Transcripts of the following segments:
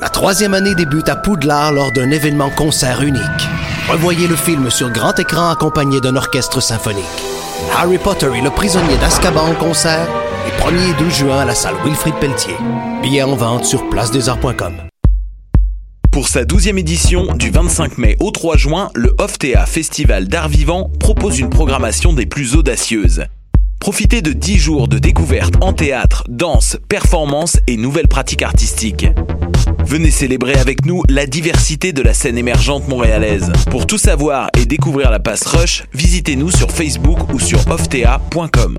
La troisième année débute à Poudlard lors d'un événement concert unique. Revoyez le film sur grand écran accompagné d'un orchestre symphonique. Harry Potter et le prisonnier d'Azkaban en concert, les 1er et 2 juin à la salle Wilfrid Pelletier. Billets en vente sur placedesarts.com. Pour sa 12e édition, du 25 mai au 3 juin, le OFTEA Festival d'art vivant propose une programmation des plus audacieuses. Profitez de 10 jours de découvertes en théâtre, danse, performance et nouvelles pratiques artistiques. Venez célébrer avec nous la diversité de la scène émergente montréalaise. Pour tout savoir et découvrir la passe Rush, visitez-nous sur Facebook ou sur oftea.com.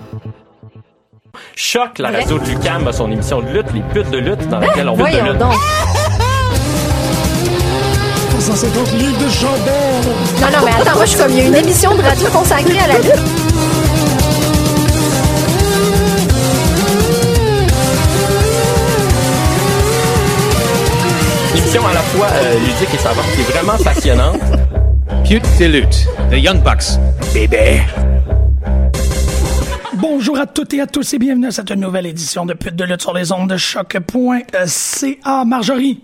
Choc, la radio de Lucam a son émission de lutte, les putes de lutte, dans laquelle on lutte de lutte. donc. 150 livres de chandelle. Non, non, mais attends, moi, je suis comme, il y a une émission de radio consacrée à la lutte. Émission à la fois euh, ludique et savante, qui est vraiment passionnante. Pute de lutte, The Young Bucks. Bébé. Bonjour à toutes et à tous et bienvenue à cette nouvelle édition de Pute de lutte sur les ondes de choc.ca. Marjorie.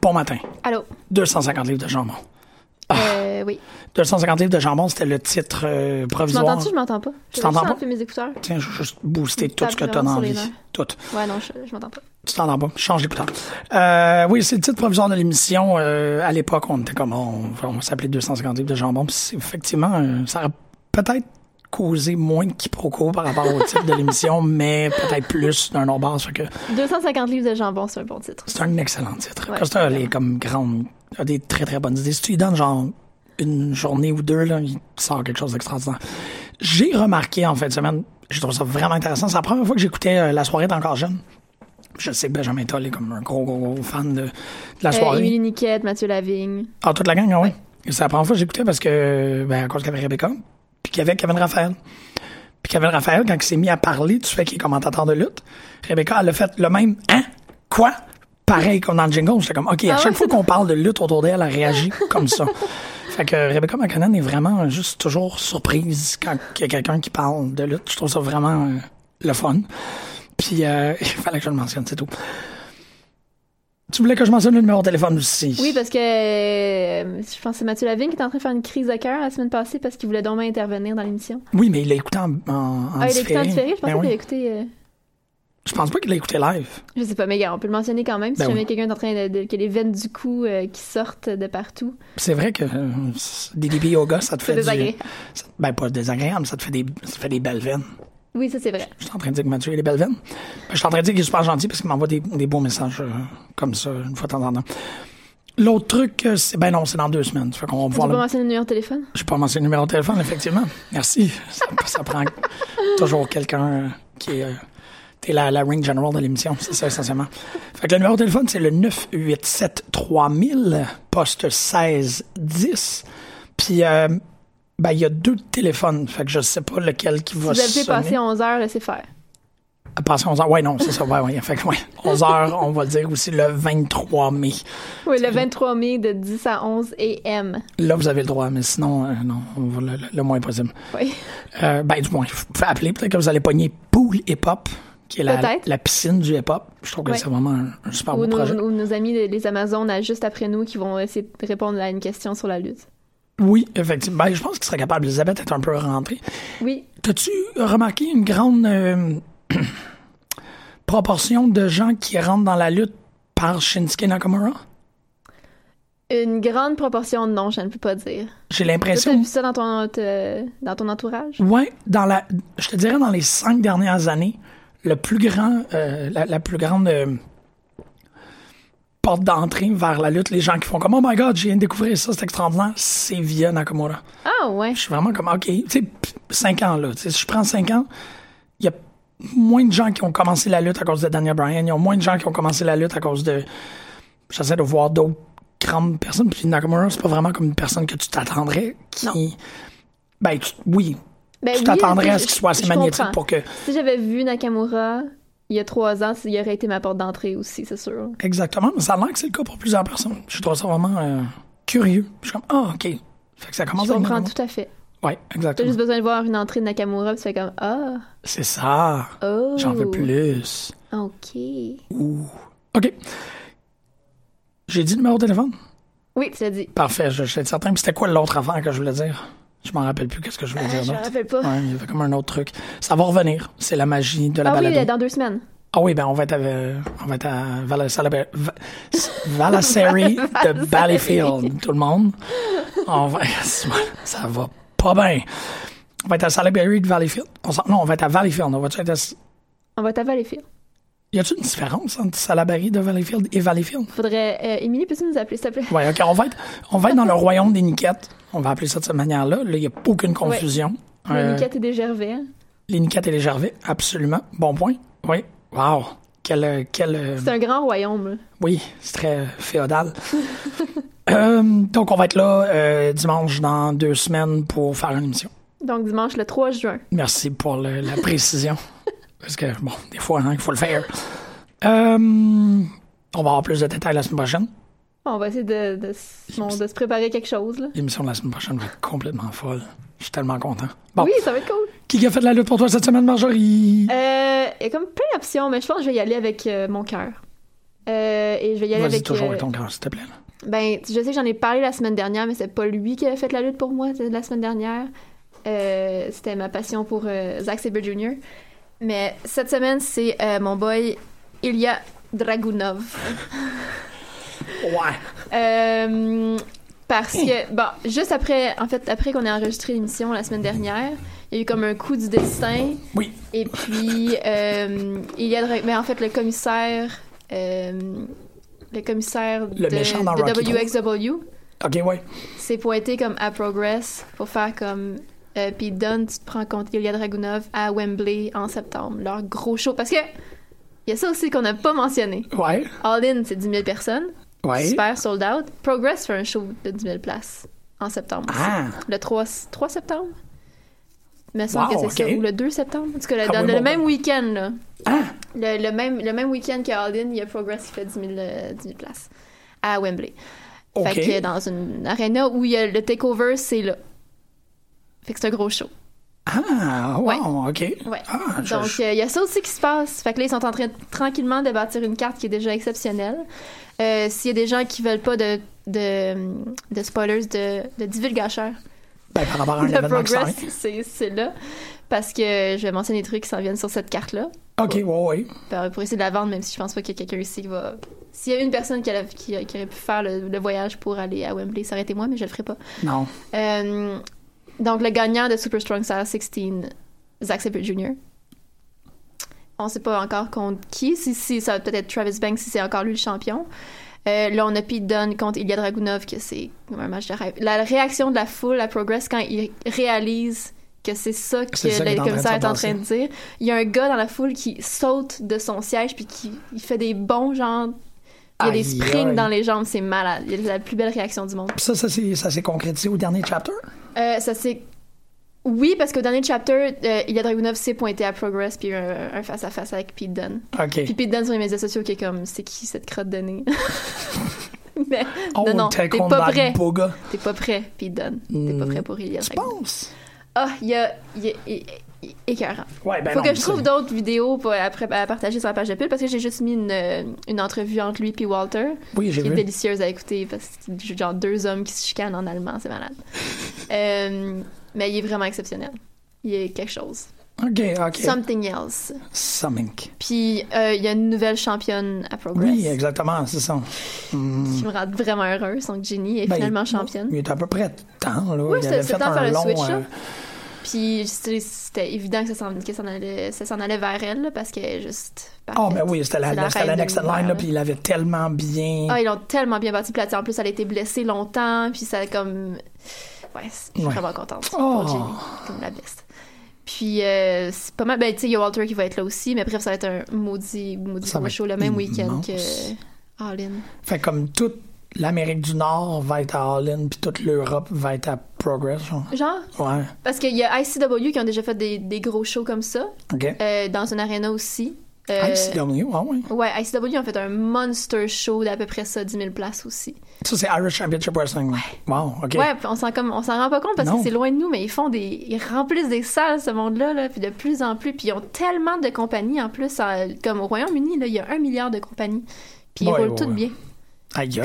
Bon matin. Allô? 250 livres de jambon. Euh, oui. 250 livres de jambon, c'était le titre euh, Tu provisoire. m'entends-tu? Je m'entends pas. Tu t'entends pas? mes écouteurs. Tiens, je vais juste booster Tu tout ce que tapes tu as vraiment sur envie. Tout. Ouais, non, je, je m'entends pas. Tu t'entends pas? Change d'écouteur. Euh, oui, c'est le titre provisoire de l'émission. Euh, à l'époque, on était comme, on, on s'appelait 250 livres de jambon. Puis effectivement, euh, ça aurait peut-être causé moins de quiproquos par rapport au titre de l'émission, mais peut-être plus d'un autre. Fait que 250 livres de jambon, c'est un bon titre. c'est un excellent titre. Ouais. Costa, elle est comme grande, a des très très bonnes idées. Si tu lui donnes genre une journée ou deux, là, il sort quelque chose d'extraordinaire. J'ai remarqué en fin de semaine, je trouve ça vraiment intéressant. C'est la première fois que j'écoutais euh, La soirée d'encore jeune. Je sais que Benjamin Toll est comme un gros, gros, gros fan de, de la Euh, soirée. Émilie Niquette, Mathieu Lavigne. Ah, toute la gang, ah oui. C'est la première fois que j'écoutais parce que, ben, à cause avait Rebecca, puis qu'il y avait Kevin Raphaël. Puis Kevin Raphaël, quand il s'est mis à parler du fait qu'il est commentateur de lutte, Rebecca, elle a fait le même, hein? Quoi? Pareil comme dans le jingle. J'étais comme, OK, à Ah chaque fois qu'on parle de lutte autour d'elle, elle réagit comme ça. Fait que Rebecca McConnell est vraiment juste toujours surprise quand il y a quelqu'un qui parle de lutte. Je trouve ça vraiment euh, le fun. Puis, euh, il fallait que je le mentionne, c'est tout. Tu voulais que je mentionne le numéro de téléphone aussi? Oui, parce que euh, je pense que c'est Mathieu Lavigne qui est en train de faire une crise de cœur la semaine passée parce qu'il voulait donc intervenir dans l'émission. Oui, mais il l'a écouté en, en, en Ah, il a écouté en différé. Je pensais Ben qu'il oui. a écouté... euh, Je pense pas qu'il l'a écouté live. Je sais pas, mais gars, on peut le mentionner quand même. Si Ben jamais oui. quelqu'un est en train de, de- que les veines du cou euh, qui sortent de partout. C'est vrai que euh, DDP Yoga, ça te fait C'est du... désagréable. ça- Ben, pas désagréable, ça te fait des, ça te fait des belles veines. Oui, ça c'est vrai. Je suis en train de dire que Mathieu a des belles veines. Ben, je suis en train de dire qu'il est super gentil parce qu'il m'envoie des, des beaux messages euh, comme ça, une fois de temps en temps. L'autre truc, euh, c'est... Ben non, c'est dans deux semaines. Fait qu'on va Tu peux le... mentionner le numéro de téléphone? Je pas mentionné le numéro de téléphone, effectivement. Merci. Ça, ça prend toujours quelqu'un euh, qui est... euh, T'es la, la ring general de l'émission, c'est ça essentiellement. Fait que le numéro de téléphone, c'est le 987 3000, poste 1610. Puis, euh, ben, il y a deux téléphones, fait que je sais pas lequel qui va Si vous avez passé 11 heures, laissez faire. À passer 11 heures. Ouais, non, c'est ça. Ouais, ouais. Fait que, ouais. 11 heures, on va le dire aussi le 23 mai. Oui, le 23 mai de 10 à 11 AM. Là, vous avez le droit, mais sinon, euh, non, on va le, le- le moins possible. Oui. Euh, ben, du moins, il faut appeler. Peut-être que vous allez pogner Pool Hip Hop, qui est la, la piscine du hip hop. Je trouve que Ouais. c'est vraiment un, un super Ou beau nos, projet. ou nos amis les les Amazones juste après nous qui vont essayer de répondre à une question sur la lutte. Oui, effectivement. Ben, je pense qu'il serait capable. Elisabeth est un peu rentrée. Oui. T'as-tu remarqué une grande euh, proportion de gens qui rentrent dans la lutte par Shinsuke Nakamura? Une grande proportion de non, je ne peux pas dire. J'ai l'impression. T'as vu ça dans ton, te- dans ton entourage? Ouais, dans la, je te dirais dans les cinq dernières années, le plus grand, euh, la, la plus grande euh, porte d'entrée vers la lutte, les gens qui font comme oh my god, j'ai viens de découvrir ça, c'est extraordinaire, c'est via Nakamura. Ah ouais. Je suis vraiment comme ok, tu sais, p- cinq ans là, tu sais, si je prends cinq ans, il y a moins de gens qui ont commencé la lutte à cause de Daniel Bryan, il y a moins de gens qui ont commencé la lutte à cause de, j'essaie de voir d'autres grandes personnes, puis Nakamura, c'est pas vraiment comme une personne que tu t'attendrais, qui, ben tu- oui, Ben tu oui, t'attendrais à ce qu'il soit assez magnétique pour que. Si j'avais vu Nakamura il y a trois ans, il aurait été ma porte d'entrée aussi, c'est sûr. Exactement, mais ça a l'air que c'est le cas pour plusieurs personnes. Je trouve ça vraiment euh, curieux. Je suis comme, ah, OK. Fait que ça commence Je à comprends tout à fait. T'as exactement. juste besoin de voir une entrée de Nakamura, puis tu fais comme Ah, C'est ça. oh. J'en veux plus. Ok. OK. J'ai dit le numéro de téléphone? Oui, tu l'as dit. Parfait, je, je suis certain. Puis c'était quoi l'autre affaire que je voulais dire? Je m'en rappelle plus qu'est-ce que je voulais dire Euh, Je me rappelle pas. Ouais, il y avait comme un autre truc. Ça va revenir. C'est la magie de la ah oui, balado. dans deux semaines. Ah oui, ben on va être à, on va être à de Valleyfield, tout le monde. On va, ça va pas bien. On va être à Salaberry de Valleyfield. On non, on va être à Valleyfield. On va être à... On va t'avaler les fils. Y a-t-il une différence entre Salaberry de Valleyfield et Valleyfield? Faudrait. Euh, Émilie, peux-tu nous appeler, s'il te plaît? Ouais, ok, on va être, on va être dans le royaume des Niquettes. On va appeler ça de cette manière-là. Là, il n'y a aucune confusion. Les Euh, Niquettes et des Gervais. hein? les Niquettes et les Gervais, absolument. Bon point. Oui. Wow. Quel, euh, quel, euh, C'est un grand royaume. là. Oui, c'est très féodal. Euh, donc, on va être là dimanche dans deux semaines pour faire une émission. Donc, dimanche, le 3 juin. Merci pour le- la précision. Parce que, bon, des fois, hein, il faut le faire. Euh, on va avoir plus de détails la semaine prochaine. On va essayer de, de, bon, de se préparer quelque chose. L'émission de la semaine prochaine va être complètement folle. Je suis tellement content. Bon, Oui, ça va être cool. qui a fait de la lutte pour toi cette semaine, Marjorie? Euh, Il y a comme plein d'options, mais je pense que je vais y aller avec euh, mon cœur. Euh, et je vais y aller avec. toujours avec ton cœur, s'il te plaît. Ben, je sais que j'en ai parlé la semaine dernière, mais c'est pas lui qui a fait la lutte pour moi la semaine dernière. C'était ma passion pour Zack Sabre Jr. Mais cette semaine, c'est euh, mon boy Ilya Dragunov. Ouais. Euh, parce que, bon, juste après, en fait, après qu'on ait enregistré l'émission la semaine dernière, il y a eu comme un coup du destin. Oui. Et puis, euh, il y a, mais en fait, le commissaire, euh, le commissaire Le de, de WXW OK, ouais. s'est pointé comme à Progress pour faire comme euh, puis Dunn, tu te prends contre Ilya Dragunov à Wembley en septembre, leur gros show. Parce que il y a ça aussi qu'on n'a pas mentionné. Ouais. All In, c'est 10 000 personnes. Ouais. Super sold out. Progress fait un show de 10 000 places en septembre. aussi. Ah. Le 3, 3 septembre. Il me semble Wow, que c'est ok. ça. Ou le 2 septembre. En tout cas, le, Ah dans oui, le bon, même week-end, là. Ah. Le, le même, le même week-end qu'à All In, il y a Progress qui fait 10 000, euh, 10 000 places à Wembley. OK. Fait que dans une arena où il y a le takeover, c'est là. Fait que c'est un gros show. Ah, wow, Ouais. OK. Ouais. Ah, je- Donc, euh, il y a ça aussi qui se passe. Fait que là, ils sont en train de, tranquillement de bâtir une carte qui est déjà exceptionnelle. Euh, S'il y a des gens qui veulent pas de, de, de spoilers, de, de ben, par rapport à un s'en Progress, c'est c'est là. Parce que je vais mentionner des trucs qui s'en viennent sur cette carte-là. OK, ouais, ouais. Pour, pour essayer de la vendre, même si je pense pas qu'il y a quelqu'un ici qui va. S'il y a une personne qui, a- qui, qui aurait pu faire le, le voyage pour aller à Wembley, ça aurait été moi, mais je le ferai pas. Non. Euh, donc, le gagnant de Super Strong Style 16, Zack Sabre Jr. On sait pas encore contre qui. Si, si ça va peut-être être Travis Banks si c'est encore lui le champion. Euh, là, on a Pete Dunne contre Ilya Dragunov, que c'est un match de rêve. La réaction de la foule à Progress quand il réalise que c'est ça que le commissaire est en train de dire. Il y a un gars dans la foule qui saute de son siège puis qui il fait des bons genre. Il y a des springs dans les jambes, c'est malade. Il y a la plus belle réaction du monde. Puis ça, ça s'est s'est concrétisé au dernier chapter? Euh, ça c'est Oui, parce qu'au dernier chapter, euh, Ilya Dragunov s'est pointé à Progress puis un, un face-à-face avec Pete Dunne. OK. Puis Pete Dunne sur les médias sociaux qui est comme, c'est qui cette crotte de nez? Mais Oh, non, non, t'es pas prêt. T'es pas prêt, Pete Dunne. T'es pas prêt pour Ilya Tu Dragunov. penses? Ah, il y a... Y a il- il- écœurant. Ouais, ben Faut non, que je trouve d'autres vidéos pour, après, à partager sur la page de pile parce que j'ai juste mis une, euh, une entrevue entre lui et Walter. Oui, j'ai qui est délicieuse à écouter parce que c'est genre deux hommes qui se chicanent en allemand, c'est malade. Euh, mais il est vraiment exceptionnel. Il est quelque chose. OK, OK. Something else. Something. Puis euh, il y a une nouvelle championne à Progress Oui, exactement, c'est ça. Hmm. qui me rend vraiment heureuse. Donc Ginny est Ben, finalement championne. Il est à peu près temps, là. Oui, il c'est- avait fait temps de faire un le switch, là. euh, Puis c'était- évident que ça s'en que ça allait, ça s'en allait vers elle là, parce est juste Ah, parfaite. ben oui, c'était la, la, next in line, là, puis il avait tellement bien... Ah, ils l'ont tellement bien bâti. Puis là, en plus, elle a été blessée longtemps. Puis ça comme. Ouais, je suis Ouais. vraiment contente Oh. pour Jenny, comme la best. Puis euh, c'est pas mal. Ben, tu sais, il y a Walter qui va être là aussi. Mais bref, ça va être un maudit, maudit gros show le même week-end que All In. Fait comme toute l'Amérique du Nord va être à All In, puis toute l'Europe va être à Progress. genre. Genre, Ouais, parce qu'il y a ICW qui ont déjà fait des, des gros shows comme ça. OK. euh, dans une arena aussi. Euh, ICW, ah ouais. Ouais, ICW ont fait un monster show d'à peu près ça, 10 000 places aussi. Ça, c'est Irish Championship Wrestling. Wow, OK. Ouais, on s'en comme on s'en rend pas compte parce Non. que c'est loin de nous, mais ils font des ils remplissent des salles ce monde-là là, puis de plus en plus, puis ils ont tellement de compagnies en plus comme au Royaume-Uni là, il y a un milliard de compagnies. Puis ils Ouais, roulent ouais, toutes ouais. bien,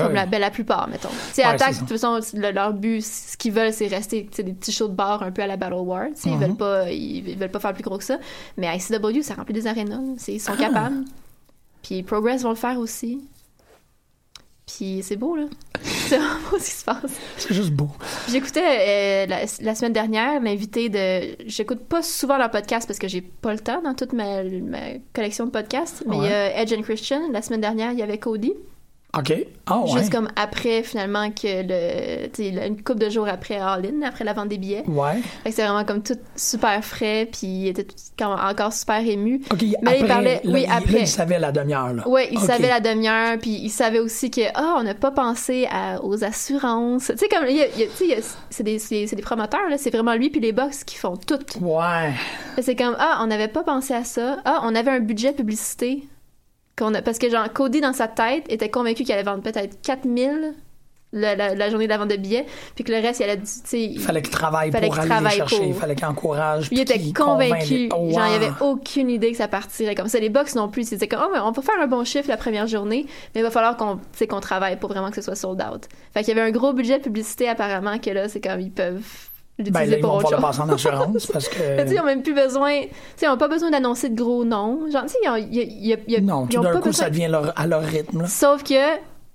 Comme la, ben, la plupart, mettons. Tu sais, Ouais, de toute façon, le- leur but, ce qu'ils veulent, c'est rester des petits shows de bar un peu à la Battle War. tu sais, Ils Mhm. veulent pas ils, ils veulent pas faire plus gros que ça. Mais ICW, ça remplit des arénas. Ils sont Ah. capables. Puis Progress vont le faire aussi. Puis c'est beau, là. C'est vraiment beau ce qui se passe. C'est juste beau. J'écoutais euh, la, la semaine dernière l'invité de. J'écoute pas souvent leur podcast parce que j'ai pas le temps dans toute ma, ma collection de podcasts. Mais il y a Edge and Christian. La semaine dernière, il y avait Cody. OK. Ah ouais. Juste comme après, finalement, que le. Tu sais, une couple de jours après All In, après la vente des billets. Ouais. Fait que c'est vraiment comme tout super frais. Puis il était tout- comme encore super ému. OK, Mais après, il parlait. là, oui, il- là, après. il savait la demi-heure, là. Ouais, il savait la demi-heure, puis il savait aussi que ah, on n'a pas pensé à- aux assurances. Tu sais comme il c'est des des promoteurs là, c'est vraiment lui puis les box qui font tout. Ouais. C'est comme ah, on n'avait pas pensé à ça. Ah, on avait un budget publicité a parce que genre Cody dans sa tête était convaincu qu'il allait vendre peut-être 4000 la, la, la journée de la vente de billets, puis que le reste il allait tu fallait qu'il travaille Fallait pour qu'il aller les travaille chercher. pour. Fallait qu'il encourage. Puis il était convaincu. Oh, Genre, il wow. avait aucune idée que ça partirait comme ça. Les box non plus. C'était comme, oh, mais on peut faire un bon chiffre la première journée, mais il va falloir qu'on qu'on travaille pour vraiment que ce soit sold out. Fait qu'il y avait un gros budget de publicité apparemment que là, c'est comme ils peuvent Ben là, ils vont pouvoir le passer en assurance parce sais, ils que... ont même plus besoin. Ils n'ont pas besoin d'annoncer de gros noms. Genre, ils ont- y a- y a- Non, tout d'un pas coup, besoin- ça devient leur- à leur rythme, là. Sauf que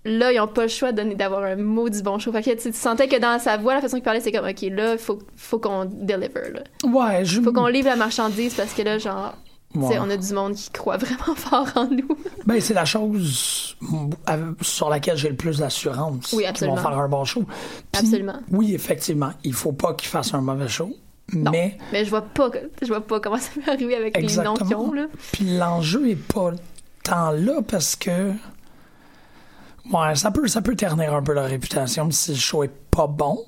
là, ils n'ont pas le choix d'avoir un maudit bon show. Fait que tu sentais que dans sa voix, la façon qu'il parlait, c'est comme, OK, là, il faut, faut qu'on deliver. Là. Ouais, je... Faut qu'on livre la marchandise parce que là, genre, Ouais. on a du monde qui croit vraiment fort en nous. Ben, c'est la chose sur laquelle j'ai le plus d'assurance. Oui, absolument. vont faire un bon show. Absolument. Oui, effectivement, il faut pas qu'ils fassent un mauvais show, Non. mais Mais je vois pas, je vois pas comment ça peut arriver avec les noms qu'ils ont, là. Puis l'enjeu est pas tant là parce que ouais, ça peut ça peut ternir un peu leur réputation si le show est pas bon.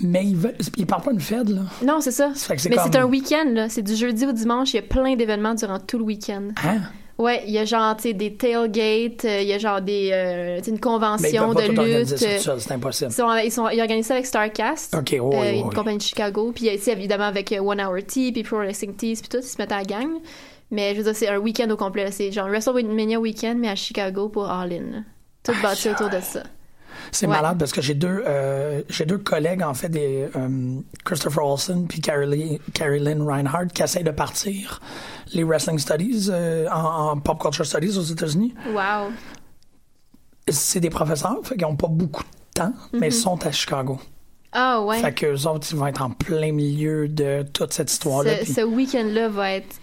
Mais ils veulent, ils parlent pas une fed là. Non, c'est ça. Mais comme- c'est un week-end, là. C'est du jeudi au dimanche. Il y a plein d'événements durant tout le week-end. Hein? Ouais, il y a genre, tu sais, des tailgates, euh, il y a genre des, euh, une convention de lutte. euh, c'est impossible. Ils, sont, ils, sont, ils organisent ça avec Starcast. Ok, Euh, ouais, une compagnie de Chicago. Puis évidemment, avec euh, One Hour Tea, puis Pro Wrestling Tees, puis tout, ils se mettent à la gang. Mais je veux dire, c'est un week-end au complet. C'est genre WrestleMania Weekend, mais à Chicago pour All In. Tout bâti autour de ça. C'est Ouais. malade parce que j'ai deux, euh, j'ai deux collègues, en fait, des, euh, Christopher Olsen puis Carolyn, Carolyn Reinhardt, qui essayent de partir les Wrestling Studies euh, en, en Pop Culture Studies aux États-Unis. Wow. C'est des professeurs, fait qu'ils n'ont pas beaucoup de temps, mais ils sont à Chicago. Ah ouais. Fait qu'eux autres, ils vont être en plein milieu de toute cette histoire-là. Ce, ce week-end-là va être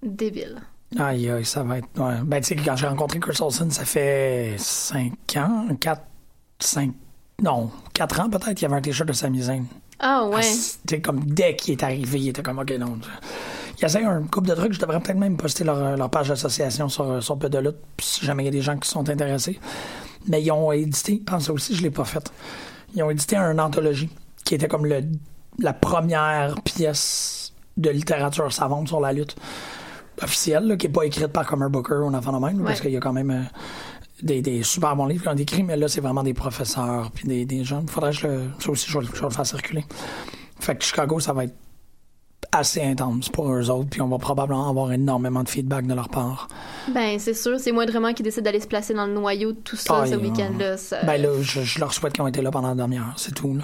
débile. Aïe, aïe, ça va être. Ouais. Ben, tu sais, quand j'ai rencontré Chris Olsen, ça fait 5 ans, 4, 5. Non, 4 ans peut-être, il y avait un t-shirt de Sami Zayn. Ah ouais. C'était comme dès qu'il est arrivé, il était comme OK, non. Il essaie un couple de trucs, je devrais peut-être même poster leur, leur page d'association sur, sur Peu de lutte, si jamais il y a des gens qui sont intéressés. Mais ils ont édité, ah, ça aussi, je l'ai pas fait. Ils ont édité une anthologie qui était comme le la première pièce de littérature savante sur la lutte officielle, là, qui n'est pas écrite par Comer Booker ou un enfant de même, parce qu'il y a quand même euh, des, des super bons livres qui ont été écrits, mais là, c'est vraiment des professeurs puis des, des gens. Faudrait que je le, ça aussi, je vais, le- je vais le faire circuler. Fait que Chicago, ça va être assez intense pour eux autres, puis on va probablement avoir énormément de feedback de leur part. Ben, c'est sûr, c'est moindrement qu'ils décident d'aller se placer dans le noyau de tout ça Ah, ce week-end-là. ça- Ben là, je, je leur souhaite qu'ils ont été là pendant la demi-heure, c'est tout, là.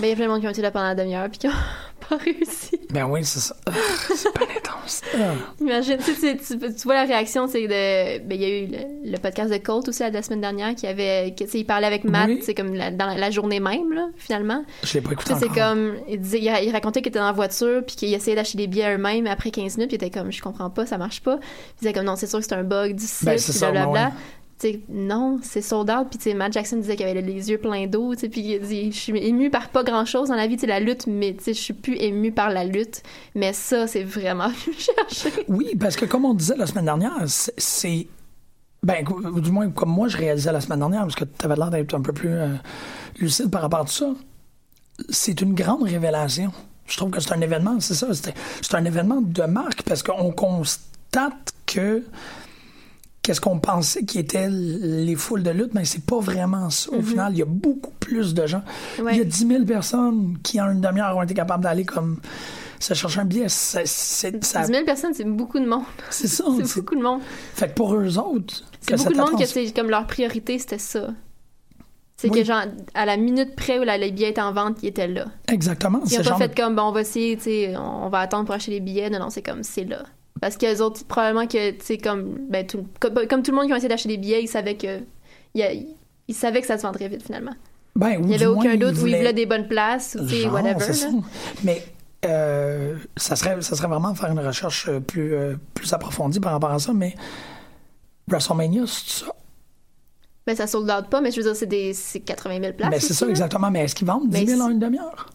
Ben, il y a plein de monde qui ont été là pendant la demi-heure puis qui ont pas réussi. Ben oui, c'est ça. Ah, c'est pas intense. Ah. Imagine, tu, sais, tu, tu vois la réaction, c'est de. Ben, il y a eu le, le podcast de Colt aussi la, la semaine dernière qui avait. sais, il parlait avec Matt, Oui. c'est comme la- dans la, journée même, là, finalement. Je l'ai pas écouté c'est comme. Il, disait, il, ra- il racontait qu'il était dans la voiture, puis qu'il essayait d'acheter des billets eux-mêmes après 15 minutes, puis il était comme, je comprends pas, ça marche pas. Il disait comme, non, c'est sûr que c'est un bug du site, Ben, blablabla. Ouais. Tu sais, non, c'est sold out. Puis, Matt Jackson disait qu'il avait les yeux pleins d'eau, puis il dit, je suis ému par pas grand-chose dans la vie, la lutte, mais, je suis plus ému par la lutte. Mais ça, c'est vraiment chercher. Oui, parce que comme on disait la semaine dernière, c'est-. Ben, du moins, comme moi, je réalisais la semaine dernière, parce que tu avais l'air d'être un peu plus euh, lucide par rapport à tout ça. C'est une grande révélation. Je trouve que c'est un événement, c'est ça. C'est un événement de marque parce qu'on constate que. Qu'est-ce qu'on pensait qui étaient les foules de lutte, mais c'est pas vraiment ça. Au final, il y a beaucoup plus de gens. Ouais. Il y a 10 000 personnes qui, en une demi-heure, ont été capables d'aller comme se chercher un billet. C'est- ça- 10 000 personnes, c'est beaucoup de monde. c'est ça. C'est beaucoup de monde. Fait que pour eux autres, C'est beaucoup de monde que c'est comme leur priorité, c'était ça. C'est Oui. que genre, à la minute près où la, les billets étaient en vente, ils étaient là. Exactement. Ils c'est ont pas genre fait comme, bon, on va essayer, on va attendre pour acheter les billets. Non, non, c'est comme, c'est là. Parce que les autres, probablement que, tu sais, comme, ben, tout, comme, comme tout le monde qui a essayé d'acheter des billets, ils savaient que, il y a- ils savaient que ça se vendrait vite, finalement. Ben, Il y du avait aucun doute où ils voulaient- voulaient des bonnes places, ou, Genre, whatever. ça. Mais euh, ça, serait, ça serait vraiment faire une recherche euh, plus, euh, plus approfondie par rapport à ça, mais WrestleMania, c'est ça. Ben, ça sold out pas, mais je veux dire, c'est des, c'est 80 000 places. Ben, c'est ça, exactement. Mais est-ce qu'ils vendent 10 Mais 000 en une demi-heure?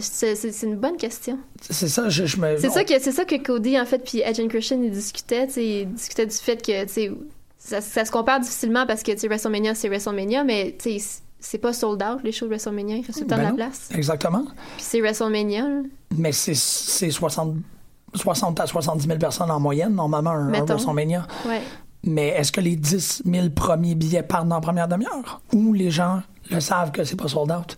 C'est une bonne question. C'est ça, je, je me. C'est on- ça que c'est ça que Cody en fait puis and Christian ils discutaient, ils discutaient du fait que ça, ça se compare difficilement parce que WrestleMania c'est WrestleMania mais c'est pas sold out les shows de WrestleMania, il reste tout le temps Ben de la non, place. Exactement. Puis c'est WrestleMania. là. Mais c'est c'est 60, 60 à 70 000 personnes en moyenne, normalement, un. WrestleMania. Ouais. Mais est-ce que les 10 000 premiers billets partent dans la première demi-heure? Ou les gens le savent que c'est pas sold out?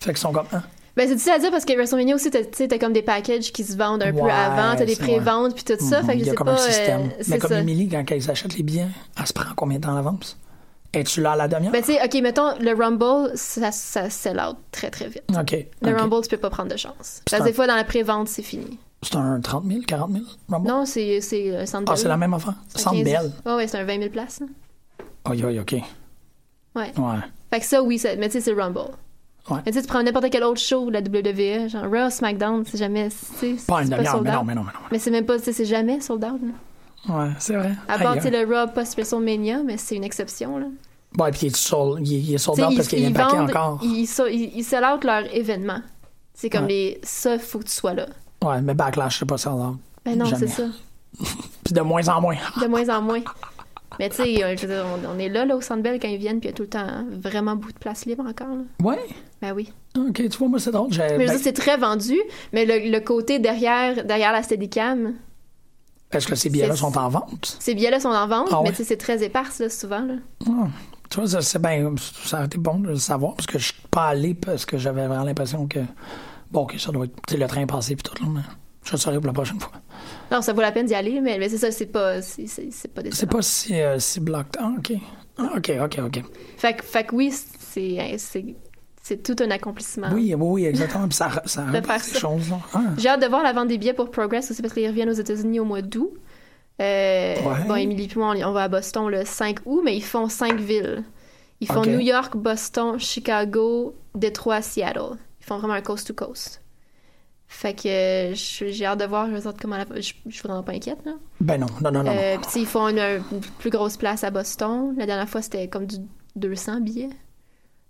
Fait qu'ils sont comme, hein? Ben c'est difficile à dire parce que WrestleMania aussi t'as- t'as comme des packages qui se vendent un peu Ouais, avant, t'as des pré-ventes puis tout ça, Mhm, fait que Il y a comme pas un euh, système. Mais c'est comme ça. Emily, quand elle s'achète les billets, elle se prend combien de temps à l'avance? Es-tu là à la demi-heure? Ben tu sais OK, mettons le Rumble ça ça sell out très très vite. OK. Le ok. Rumble tu peux pas prendre de chance. Parce que un- des fois dans la pré-vente c'est fini. C'est un 30 000, 40 000 Rumble? Non, c'est c'est euh, Centre Ah, c'est la même affaire? Un Centre 15 Bell. Ouais, ouais, c'est un 20 000 places. là. Aïe, aïe, OK. Ouais. Ouais. Fait que ça, oui, ça- mais tu sais, c'est Rumble. Ouais. Mais tu sais, tu prends n'importe quel autre show de la WWE, genre Raw, SmackDown, c'est jamais. Pas une demi-heure, sold mais non, mais non, mais non. Mais c'est même pas, c'est jamais sold out. là. Ouais, c'est vrai. À part, tu le Raw post-WrestleMania, mais c'est une exception, là. Ouais, puis il est sold, il, il est sold Tu sais, out parce qu'il y a un paquet encore. Ils, ils, sell out leur événement. C'est comme Ouais. les. Ça, faut que tu sois là. Ouais, mais Backlash, c'est pas sold out. Ben non, c'est ça. Puis de moins en moins. De moins en moins. Mais tu sais, euh, je veux dire, on, on est là, là, au Centre Bell quand ils viennent, puis il y a tout le temps vraiment beaucoup de place libre encore, là. Ouais? Ben oui. OK, tu vois, moi, c'est drôle. j'ai- Mais ben, c'est très vendu, mais le, le côté derrière, derrière la Steadicam, Est-ce que ces billets-là sont en vente? ces billets-là sont en vente, Ah mais ouais? tu sais, c'est très éparse, là, souvent. Là. Ah, tu vois, ça, c'est bien, ça aurait été bon de le savoir parce que je suis pas allé parce que j'avais vraiment l'impression que, bon, ok, ça doit être, tu sais, le train passé puis tout, là, mais je le saurai pour la prochaine fois. Non, ça vaut la peine d'y aller, mais, mais c'est ça, c'est pas, c'est, pas. C'est pas si, euh, si blocked. Ah, ok. Ah, ok, ok, ok. Fait, que- fait que oui, c'est, c'est, tout un accomplissement. Oui, oui, oui, exactement. Puis ça, ça ces ça. choses-là. Ah, J'ai hâte de voir la vente des billets pour Progress aussi parce qu'ils reviennent aux États-Unis au mois d'août. Euh, Ouais. Bon, Émilie puis moi, on, va à Boston le 5 août, mais ils font cinq villes. Ils font. New York, Boston, Chicago, Détroit, Seattle. Ils font vraiment un coast-to-coast. Fait que euh, je- j'ai hâte de voir les autres comment la... Je, je suis vraiment pas inquiète, là. Ben non, non, non, non. Euh, puis ils font une, une plus grosse place à Boston. La dernière fois, c'était comme du 200 billets.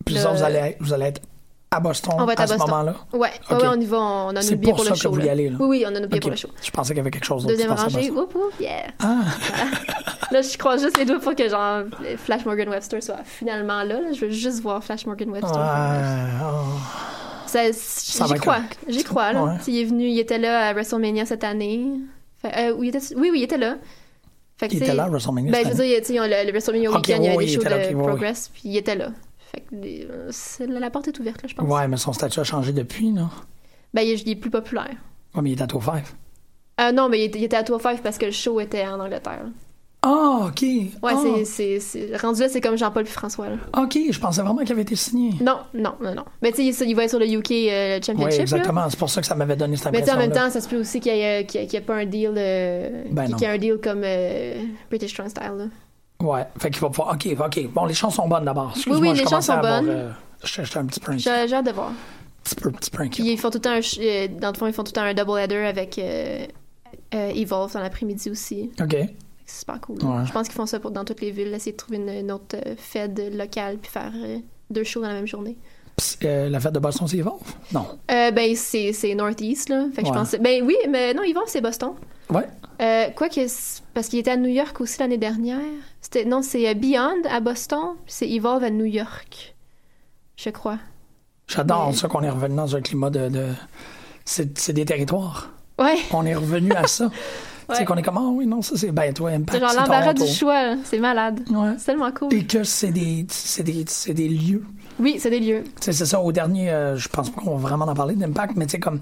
Puis ça, vous allez, vous allez être à Boston On va être à, à ce Boston. moment-là? Ouais, ouais, Ok. ouais, on y va. On a nos billets pour pour, ça le que show. vous y là. allez, là. Oui, oui, on a nos billets pour le show. Je pensais qu'il y avait quelque chose d'autre. Deuxième rangée, Boston. oup, oup, yeah. Ah, Là, je croise juste les doigts pour que genre Flash Morgan Webster soit finalement là. là. Je veux juste voir Flash Morgan. Webster. oh. J'y crois. J'y crois, là. Ouais. Il est venu, il était là à WrestleMania cette année. Fait- euh, où il était, oui, oui, il était là. Fait que, Il était là à WrestleMania Ben, cette je veux dire, le, le WrestleMania Ok, week-end, il y avait des shows là, de oui. Progress, puis il était là. Fait que la porte est ouverte, là, je pense. Ouais, mais son statut a changé depuis, là. Ben, il, est- il est plus populaire. Ouais, mais il est à Tour 5. Euh, non, mais il était, il était à 205 parce que le show était en Angleterre. là. Ah, ok. Ouais, Ah, c'est, rendu là, c'est comme Jean-Paul puis François. Là. Ok, je pensais vraiment qu'il avait été signé. Non, non, non, non. Mais tu sais, il, va être sur le UK euh, Championship. exactement. C'est pour ça que ça m'avait donné cette Mais tu sais, en impression. même temps, ça se peut aussi qu'il y ait, qu'il y ait- qu'il y ait pas un deal, euh, Ben qu'il y ait un deal comme euh, British Strong Style. Là. Ouais, fait qu'il va pouvoir. Ok, ok. Bon, les chansons sont bonnes d'abord. Excuse-moi, Oui, oui, je les chansons à avoir, bonnes. euh, J'étais un petit peu. J'ai, hâte de voir. petit peu, petit peu inquiet. Puis ils font tout le temps un, euh, dans le fond, ils font tout le temps un double header avec euh, euh, Evolve dans l'après-midi aussi. Ok. C'est super cool. Ouais. Je pense qu'ils font ça pour, dans toutes les villes, essayer de trouver une, une autre euh, fed locale puis faire euh, deux shows dans la même journée. Pis, euh, la fête de Boston, c'est Evolve? Non. Euh, ben, c'est, Northeast, là. Fait que Ouais. je pense... Ben oui, mais non, Evolve, c'est Boston. Ouais. Euh, quoi que... c'est- Parce qu'il était à New York aussi l'année dernière. C'était, non, c'est Beyond à Boston, puis c'est Evolve à New York. Je crois. J'adore Mais- ça qu'on est revenu dans un climat de. de... C'est c'est des territoires. Ouais. On est revenu à ça. Tu sais, Ouais. qu'on est comme, ah oui, non, ça c'est. Ben, toi, Impact. C'est genre c'est l'embarras du choix. C'est malade. Ouais. C'est tellement cool. Et que c'est des, c'est des, c'est des lieux. Oui, c'est des lieux. C'est ça, au dernier, euh, je pense pas qu'on va vraiment en parler d'Impact, mais tu sais, comme,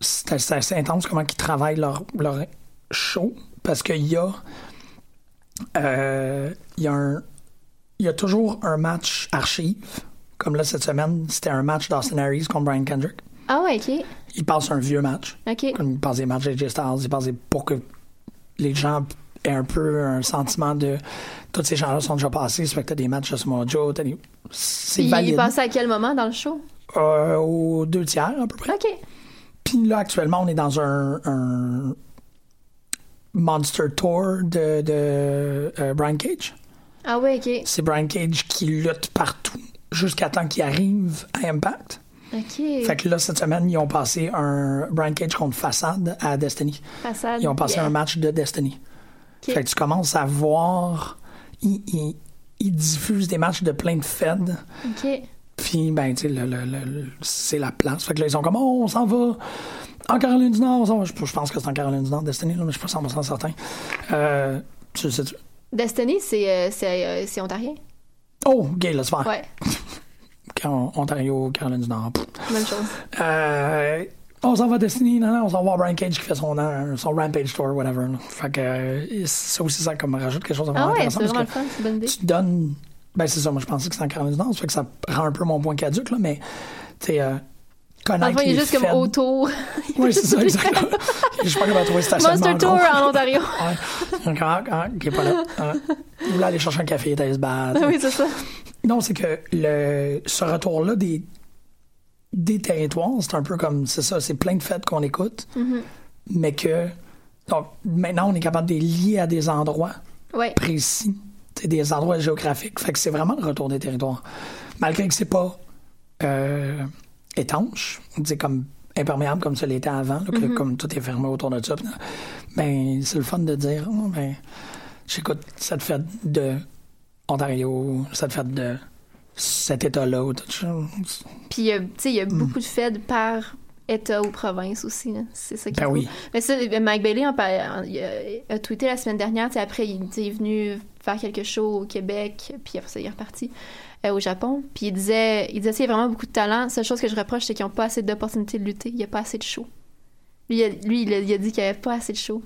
c'est c'est assez intense comment ils travaillent leur, leur show, parce qu'il y a, euh, il y a un, il y a toujours un match archive, comme là, cette semaine, c'était un match d'Austin Harris contre Brian Kendrick. Ah ouais, OK. Il passe un vieux match, comme il passe des matchs AJ Styles, il passe des, pour que les gens aient un peu un sentiment de, tous ces gens-là sont déjà passés, ça fait que t'as des matchs de Samoa Joe, t'as des- c'est Puis il valide. passait à quel moment dans le show? Euh, aux deux tiers, à peu près. OK. Puis là, actuellement, on est dans un, un Monster Tour de, de euh, Brian Cage. Ah ouais, OK. C'est Brian Cage qui lutte partout jusqu'à temps qu'il arrive à Impact. OK. Fait que là, cette semaine, ils ont passé un Brian Cage contre Façade à Destiny. Façade. Ils ont passé Yeah. un match de Destiny. Fait que tu commences à voir... Ils, ils- ils diffusent des matchs de plein de feds. OK. Puis, ben, tu sais, le- le- le- le- c'est la place. Fait que là, ils sont comme, oh, on s'en va en Caroline du Nord. on va. Je, je pense que c'est en Caroline du Nord, Destiny, là, mais je suis pas 100% certain. Euh, tu sais, tu- Destiny, c'est euh, c'est euh, c'est ontarien. Oh, gay, laisse faire. Ouais, Ontario, Caroline du Nord. Même chose. Euh, on s'en va à Destiny, non, non, on s'en va voir Brian Cage qui fait son, euh, son Rampage Tour, whatever. là. Fait que euh, c'est aussi ça comme rajoute quelque chose de vraiment Ah ouais, intéressant. c'est parce que fun, bonne idée. tu donnes. Ben, c'est ça, moi je pensais que c'était en Caroline du Nord, ça fait que ça rend un peu mon point caduque, là, mais, tu sais, fond, il est juste comme autour. Oui, c'est ça, exactement. Je sais pas comment trouver stationnement. Monster Tour en Ontario. Ouais. Ah, qui est pas là. Ah. Il voulait aller chercher un café, il était à se battre. oui, c'est ça. Non, c'est que le, ce retour-là des, des territoires, c'est un peu comme, c'est ça, c'est plein de fêtes qu'on écoute, Mm-hmm. mais que, donc, maintenant, on est capable de les lier à des endroits Ouais. précis, des endroits géographiques. Fait que c'est vraiment le retour des territoires. Malgré que c'est pas euh, étanche, c'est comme imperméable comme ça l'était avant, là, que, comme tout est fermé autour de ça. Ben, c'est le fun de dire, oh, ben, j'écoute cette fête de Ontario, cette fête de cet État-là, ou tout ça. Puis, euh, tu sais, il y a Hmm. beaucoup de feds par État ou province aussi. C'est ça qui est Ben oui. Mais ça, euh, Mike Bailey en a, a tweeté la semaine dernière. Après, il, est venu faire quelque chose au Québec, puis après ça, il est reparti euh, au Japon. Puis il disait, il disait, il y a vraiment beaucoup de talent. La seule chose que je reproche, c'est qu'ils n'ont pas assez d'opportunités de lutter. Il n'y a pas assez de shows. Lui, il a, lui, il a, il a dit qu'il n'y avait pas assez de shows.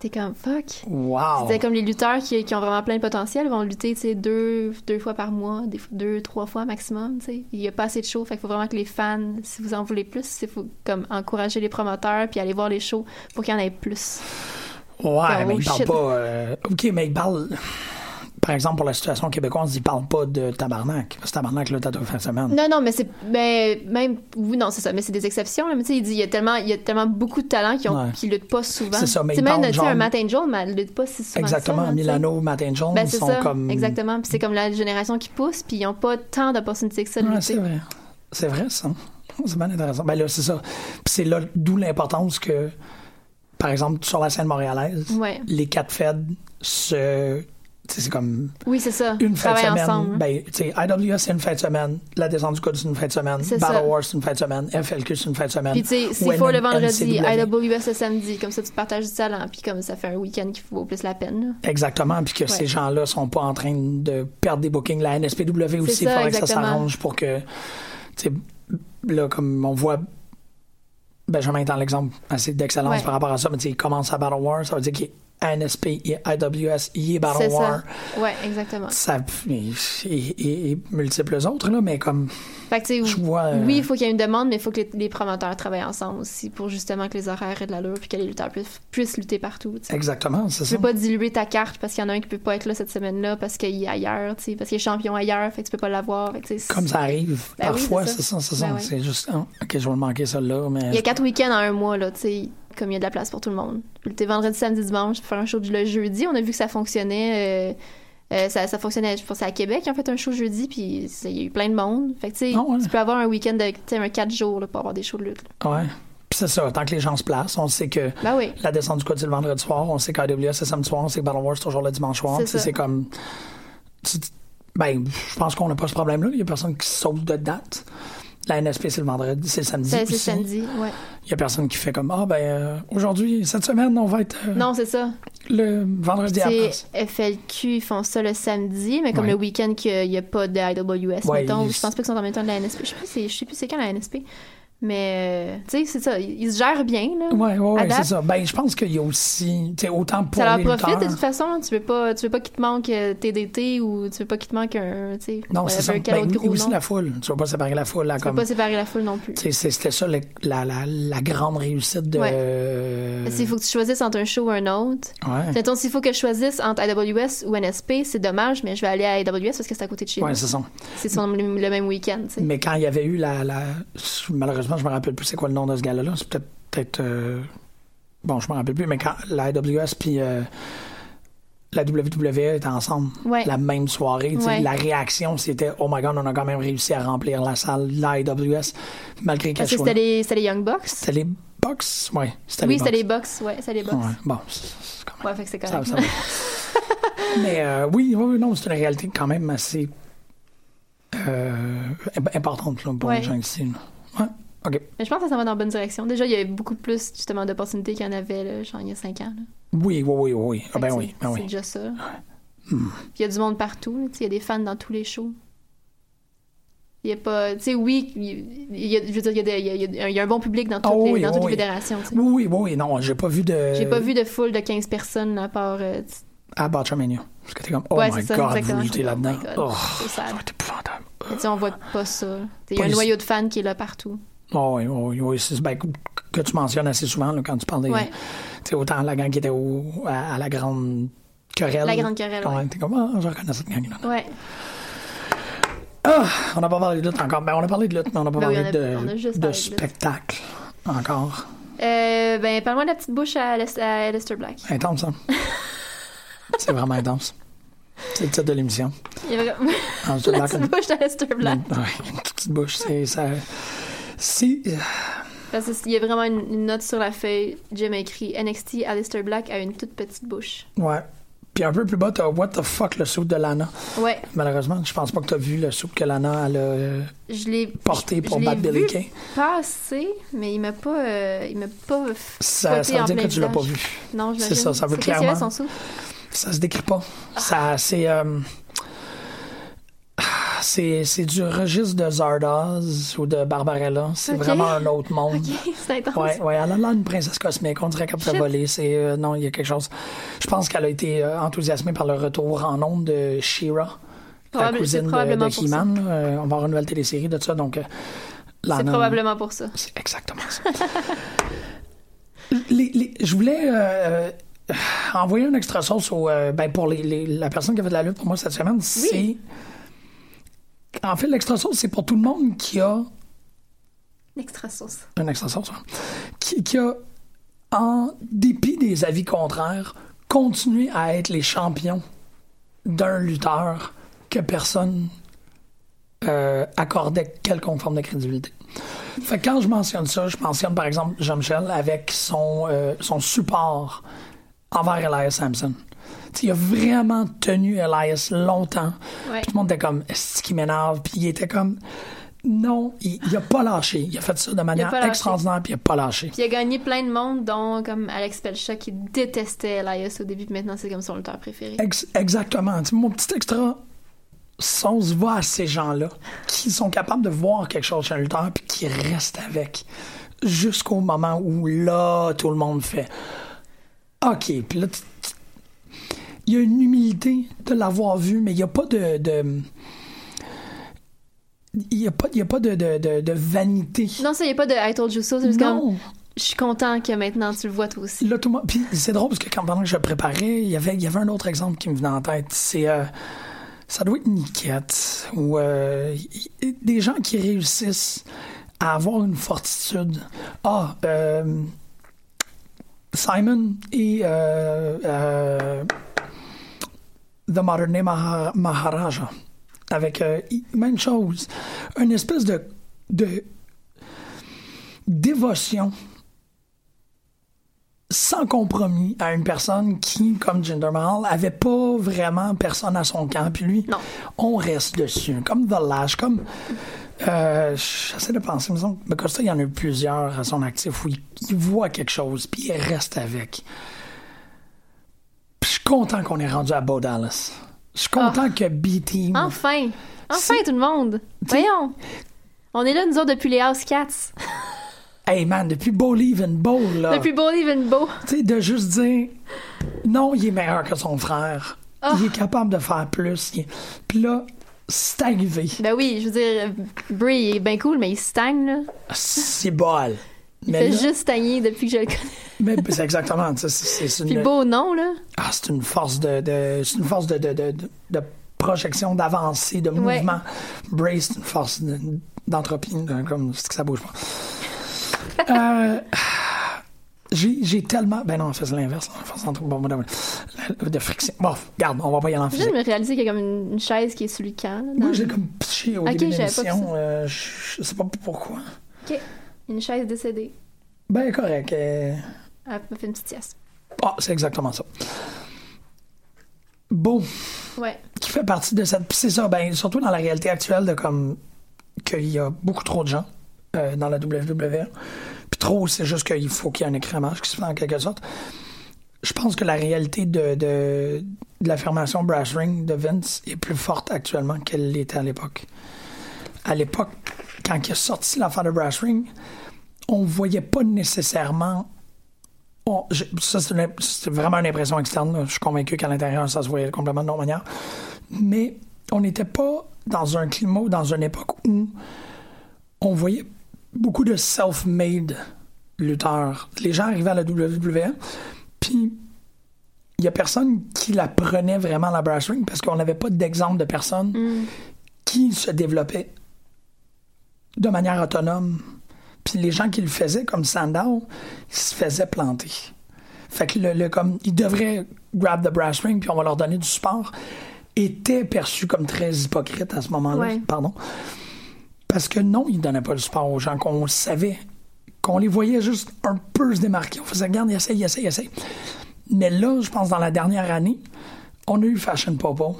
T'es comme, fuck. Wow! C'était comme les lutteurs qui, qui ont vraiment plein de potentiel vont lutter tu sais, deux, deux fois par mois, des, deux, trois fois maximum. tu sais. Il n'y a pas assez de shows. Fait qu'il faut vraiment que les fans, si vous en voulez plus, il faut comme encourager les promoteurs puis aller voir les shows pour qu'il y en ait plus. Ouais, Oh, mais il parle pas. euh, ok, mais il parle. Par exemple, pour la situation québécoise, il parle pas de tabarnak. Parce que tabarnak, là, t'as de semaine. Non, non, mais c'est. Ben, même. Oui, non, c'est ça. Mais c'est des exceptions. là. Mais tu sais, il dit il y a tellement, il y a tellement beaucoup de talents qui, ont, Ouais. qui luttent pas souvent. C'est ça, mais Tu même tu genre- un Matt Angel, mais elle lutte pas si souvent. ça, Exactement. là, tu sais. Milano, Matt Angel Ben, c'est sont ça. comme. Exactement. Puis c'est comme la génération qui pousse, puis ils ont pas tant d'opportunités que ça de Ouais, c'est vrai. C'est vrai, ça. C'est bien intéressant. Ben là, c'est ça. Puis c'est là d'où l'importance que, par exemple, sur la scène montréalaise, Ouais. les quatre feds se c'est comme Oui, c'est ça. une fin de semaine. ensemble. Ben, tu sais, IWS, c'est une fin de semaine. La descente du coude, c'est une fin de semaine. C'est Battle ça. Wars, c'est une fin de semaine. FLQ, c'est une fin de semaine. Puis tu sais, s'il Ou faut le vendredi, IWS le samedi, comme ça tu partages du talent, puis comme ça fait un week-end qui vaut plus la peine. là. Exactement, puis que Ouais. ces gens-là sont pas en train de perdre des bookings. La NSPW aussi, il faudrait que ça s'arrange pour que, tu sais, là, comme on voit, Benjamin étant l'exemple assez d'excellence Ouais. par rapport à ça, mais il commence à Battle War, ça veut dire qu'il est ANSP, il est IWS, il est War. Ouais, exactement. Ça, et, et- et multiples autres, là, mais comme, Fait que, tu je vois. euh, Oui, il faut qu'il y ait une demande, mais il faut que les, les promoteurs travaillent ensemble aussi pour justement que les horaires aient de l'allure puis que les lutteurs puissent, puissent lutter partout. tu. Exactement, c'est Tu ça. peux pas diluer ta carte parce qu'il y en a un qui peut pas être là cette semaine-là parce qu'il est ailleurs, tu parce qu'il est champion ailleurs, fait que tu peux pas l'avoir. tu Comme ça arrive, Ben oui, parfois, c'est c'est ça. c'est ça. Ben ouais. C'est juste, ah, ok, je vais le manquer, ça là, mais. Il y a quatre week-ends en un mois, là, tu sais, comme il y a de la place pour tout le monde. Lutter vendredi, samedi, dimanche, faire un show le jeudi. On a vu que ça fonctionnait. euh, euh, ça, ça fonctionnait, je pense, à Québec, ils ont fait un show jeudi, puis il y a eu plein de monde. Fait que, tu sais, Ah ouais. tu peux avoir un week-end de, un quatre jours, là, pour avoir des shows de lutte. là. Ouais. Puis c'est ça, tant que les gens se placent, on sait que Ben oui. la descente du code c'est le vendredi soir, on sait qu'AWS c'est samedi soir, on sait que Battle Wars c'est toujours le dimanche soir. C'est comme. Ben, je pense qu'on n'a pas ce problème-là. Il y a personne qui saute de date. La NSP, c'est le vendredi, c'est le samedi. C'est aussi. samedi, ouais. Il y a personne qui fait comme Ah, ben, euh, aujourd'hui, cette semaine, on va être euh, Non, c'est ça. le vendredi France. FLQ, ils font ça le samedi, mais comme Ouais. le week-end qu'il n'y a pas de IWS, Ouais, mettons, je pense pas qu'ils sont en même temps de la NSP. Je sais plus, c'est- je sais plus c'est quand la NSP. Mais, euh, tu sais, c'est ça. Ils se gèrent bien, là. Ouais, ouais, à ouais, c'est ça. Ben, je pense qu'il y a aussi, tu sais, autant pour Ça leur profite de toute façon. Tu veux pas, tu veux pas qu'il te manque euh, TDT ou tu veux pas qu'il te manque un, tu sais, Non, c'est ça. quel Ben, oui, gros aussi nom. la foule. Tu vas pas séparer la foule, là, Tu veux comme. pas séparer la foule non plus. C'était ça la, la, la grande réussite de. Ouais. euh, S'il faut que tu choisisses entre un show ou un autre. Ouais. Mettons, s'il faut que je choisisse entre AWS ou NSP, c'est dommage, mais je vais aller à AWS parce que c'est à côté de chez Ouais, nous. c'est ça. C'est le, le même week-end, tu sais. Mais quand il y avait eu la, la- Malheureusement, je me rappelle plus c'est quoi le nom de ce gars-là. là. C'est peut-être. peut-être, euh, Bon, je me rappelle plus, mais quand la AWS puis euh, la WWE étaient ensemble Ouais. la même soirée, Ouais. la réaction c'était Oh my god, on a quand même réussi à remplir la salle de la AWS malgré qu'elle Parce que soit. c'était les, les Young Bucks? C'était les Bucks? Ouais, Oui, c'était les Bucks. Ouais, c'était les Bucks. Ouais, bon, c'est quand même. Ouais, fait que c'est correct. ça. Mais euh, oui, non, c'est une réalité quand même assez euh, imp- importante là, pour les gens ici. là. Ouais, Mais je pense que ça va dans la bonne direction. Déjà, il y a beaucoup plus, justement, d'opportunités qu'il y en avait, là, genre, il y a cinq ans. là. Oui, oui, oui, oui. Ah, ben que oui, c'est- ben déjà ça. Hmm. Il y a du monde partout. Il y a des fans dans tous les shows. Il y a pas... Tu sais, oui, il y a, je veux dire, il y a, des- il y a- il y a un- bon public dans toutes, Ah les, oui, dans toutes oui. les fédérations. Oui, oui, oui, non, j'ai pas vu de. J'ai pas vu de foule de 15 personnes à part... euh, À. Parce que t'es comme, oh Ouais, my ça, god, vous luttez Oh là-dedans. Oh, c'est épouvantable. on voit pas ça. Il y a un les- noyau de fans qui est là partout. Oh, oui, oui, oui. C'est ben, que tu mentionnes assez souvent là, quand tu parles des. Ouais. Tu sais, autant la gang qui était au, à, à la grande querelle. La grande querelle, Ouais. T'es comme, ah, je reconnais cette gang-là. Ouais. Ah, on n'a pas parlé de lutte encore. Ben, on a parlé de lutte, mais on n'a pas Ben oui, parlé on a- on a de, juste de parlé de lutte. spectacle encore. Euh, ben, parle-moi de la petite bouche à, Aleister Black. Intense, ça. C'est vraiment intense. C'est le titre de l'émission. Il y. En tout la petite bouche d'Aleister Black. Ouais, une petite bouche, c'est ça. Si. Parce qu'il y a vraiment une, une note sur la feuille. Jim a écrit NXT Aleister Black a une toute petite bouche. Ouais. Puis un peu plus bas, t'as What the fuck, le soupe de Lana. Ouais, Malheureusement, je pense pas que t'as vu le soupe que Lana elle a euh, je l'ai porté je- pour je l'ai Billy Kay. passer, mais il m'a pas, euh, il m'a pas Ça, ça veut en dire que tu l'as pas visage. vu. Non, j'imagine. C'est ça, ça veut C'est clairement- son? Ça se décrit pas. Ça, c'est. euh, c'est, c'est du registre de Zardoz ou de Barbarella. C'est vraiment un autre monde. Ok, c'est intense. Ouais, ouais, elle a l'air d'une princesse cosmique. On dirait qu'elle peut Shit. voler. C'est, euh, non, il y a quelque chose. Je pense qu'elle a été euh, enthousiasmée par le retour en ondes de She-Ra, la Probable- cousine c'est de, de He-Man. Euh, on va avoir une nouvelle télésérie de ça, donc. C'est probablement pour ça. C'est exactement ça. Les- les- je voulais envoyer un extra sauce au, ben, pour les, la personne qui a fait de la lutte pour moi cette semaine. C'est. En fait, l'extra sauce, c'est pour tout le monde qui a Extra sauce. un extra sauce, hein, qui, qui a, en dépit des avis contraires, continué à être les champions d'un lutteur que personne euh, accordait quelconque forme de crédibilité. Fait que quand je mentionne ça, je mentionne par exemple Jean-Michel avec son, euh, son support envers Elias Sampson. Il a vraiment tenu Elias longtemps. Ouais. Puis tout le monde était comme, est-ce qu'il m'énerve? Puis il était comme, non, il, il a pas lâché. Il a fait ça de manière extraordinaire, puis il a pas lâché. Puis il a gagné plein de monde, dont comme Alex Pelcha qui détestait Elias au début, puis maintenant c'est comme son lutteur préféré. Ex- exactement. Tu sais, mon petit extra, si on se voit à ces gens-là qui sont capables de voir quelque chose chez un lutteur puis qui restent avec jusqu'au moment où là, tout le monde fait OK. Puis là, tu- il y a une humilité de l'avoir vu, mais il n'y a pas de. de- il n'y a pas, il y a pas de, de, de, de vanité. Non, ça, il n'y a pas de I told you so, c'est juste comme, Non. je suis content que maintenant tu le vois toi aussi. Là, tout le monde- Puis c'est drôle parce que quand pendant que je préparais, il y avait, il y avait un autre exemple qui me venait en tête. C'est. euh, ça doit être Niquette ou euh, des gens qui réussissent à avoir une fortitude. Ah, euh, Simon et euh, The Modern Day Maha- Maharaja. Avec euh, même chose. Une espèce de, de dévotion sans compromis à une personne qui, comme Jinder Mahal, avait pas vraiment personne à son camp. Puis lui, Non. on reste dessus. Comme The Lash, comme. Euh, J'essaie de penser, mais ça, il y en a eu plusieurs à son actif où il, il voit quelque chose, puis il reste avec. Je suis content qu'on est rendu à Bo Dallas. Je suis content que B-Team. Enfin! Enfin, tout le monde! Voyons! On est là, nous autres, depuis les House Cats. Hey man, depuis Bo Leave and Bo, là. Depuis Believe in Bo. Tu sais, de juste dire non, il est meilleur que son frère. Ah. Il est capable de faire plus. Il Puis là, c'est arrivé. Ben oui, je veux dire, Brie, il est bien cool, mais il stagne, là. C'est bol. Il Mais, fait là- juste stagner depuis que je le connais. mais c'est exactement. C'est Puis beau nom, là. ah, c'est une force de, de- c'est une force de, de, de, projection, d'avancée, de Ouais. mouvement. Bray, c'est une force de- d'entropie, de- comme c'est que ça bouge pas. Euh, j'ai j'ai tellement. Ben non, on fait l'inverse. On entre- bon, de, de friction. Bon, regarde, on va pas y aller en Je physique. de me réaliser qu'il y a comme une, une chaise qui est sous le camp. Moi, j'ai comme piché au Ok, début de l'émission. euh, je, je sais pas pourquoi. Ok. Une chaise décédée. Ben, correct. euh, Elle m'a fait une petite sieste. Ah, c'est exactement ça. Bon, Ouais. qui fait partie de cette. C'est ça, ben, surtout dans la réalité actuelle de comme. qu'il y a beaucoup trop de gens euh, dans la WWE. Puis trop, c'est juste qu'il faut qu'il y ait un écrémage qui se fait en quelque sorte. Je pense que la réalité de, de, de l'affirmation Brass Ring de Vince est plus forte actuellement qu'elle l'était à l'époque. À l'époque, quand il a sorti l'affaire de Brass Ring, on voyait pas nécessairement. on- je- ça, c'est, vraiment une impression externe. là. Je suis convaincu qu'à l'intérieur, ça se voyait complètement de notre manière. Mais on n'était pas dans un climat, ou dans une époque où on voyait beaucoup de self-made lutteurs. Les gens arrivaient à la WWE, puis il y a personne qui la prenait vraiment la brass ring parce qu'on n'avait pas d'exemple de personnes qui se développaient de manière autonome. Puis les gens qui le faisaient, comme Sandow, ils se faisaient planter. Fait que le, le- comme ils devraient grab the brass ring puis on va leur donner du support était perçu comme très hypocrite à ce moment-là. Ouais. Pardon. Parce que non, ils donnaient pas le support aux gens qu'on savait, qu'on les voyait juste un peu se démarquer. On faisait regarde, essayent, ils essayent. Mais là, je pense dans la dernière année, on a eu Fashion Popo,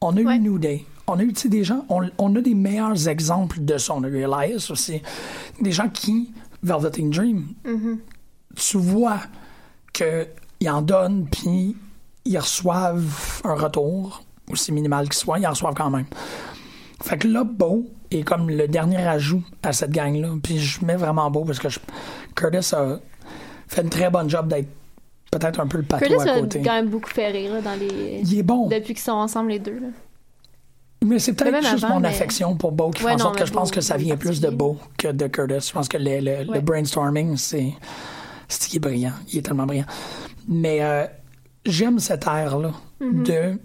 on a eu Ouais. New Day, on a eu des gens, on, on a des meilleurs exemples de ça. On a eu Elias aussi. Des gens qui, Velveteen Dream, tu vois qu'ils en donnent, puis ils reçoivent un retour, aussi minimal qu'il soit, ils en reçoivent quand même. Fait que là, Beau est comme le dernier ajout à cette gang-là. Puis je mets vraiment Beau parce que je- Curtis a fait une très bonne job d'être peut-être un peu le Curtis à a côté. quand même beaucoup fait rire là, dans les... Il est bon. depuis qu'ils sont ensemble les deux. Là. Mais c'est peut-être juste avant, mon mais- affection pour Beau qui Ouais, fait en sorte que je pense que ça vient plus de. Beau que de Curtis. Je pense que le, le- le Ouais. brainstorming, c'est. C'est est brillant. Il est tellement brillant. Mais euh, j'aime cet air-là Mm-hmm. de.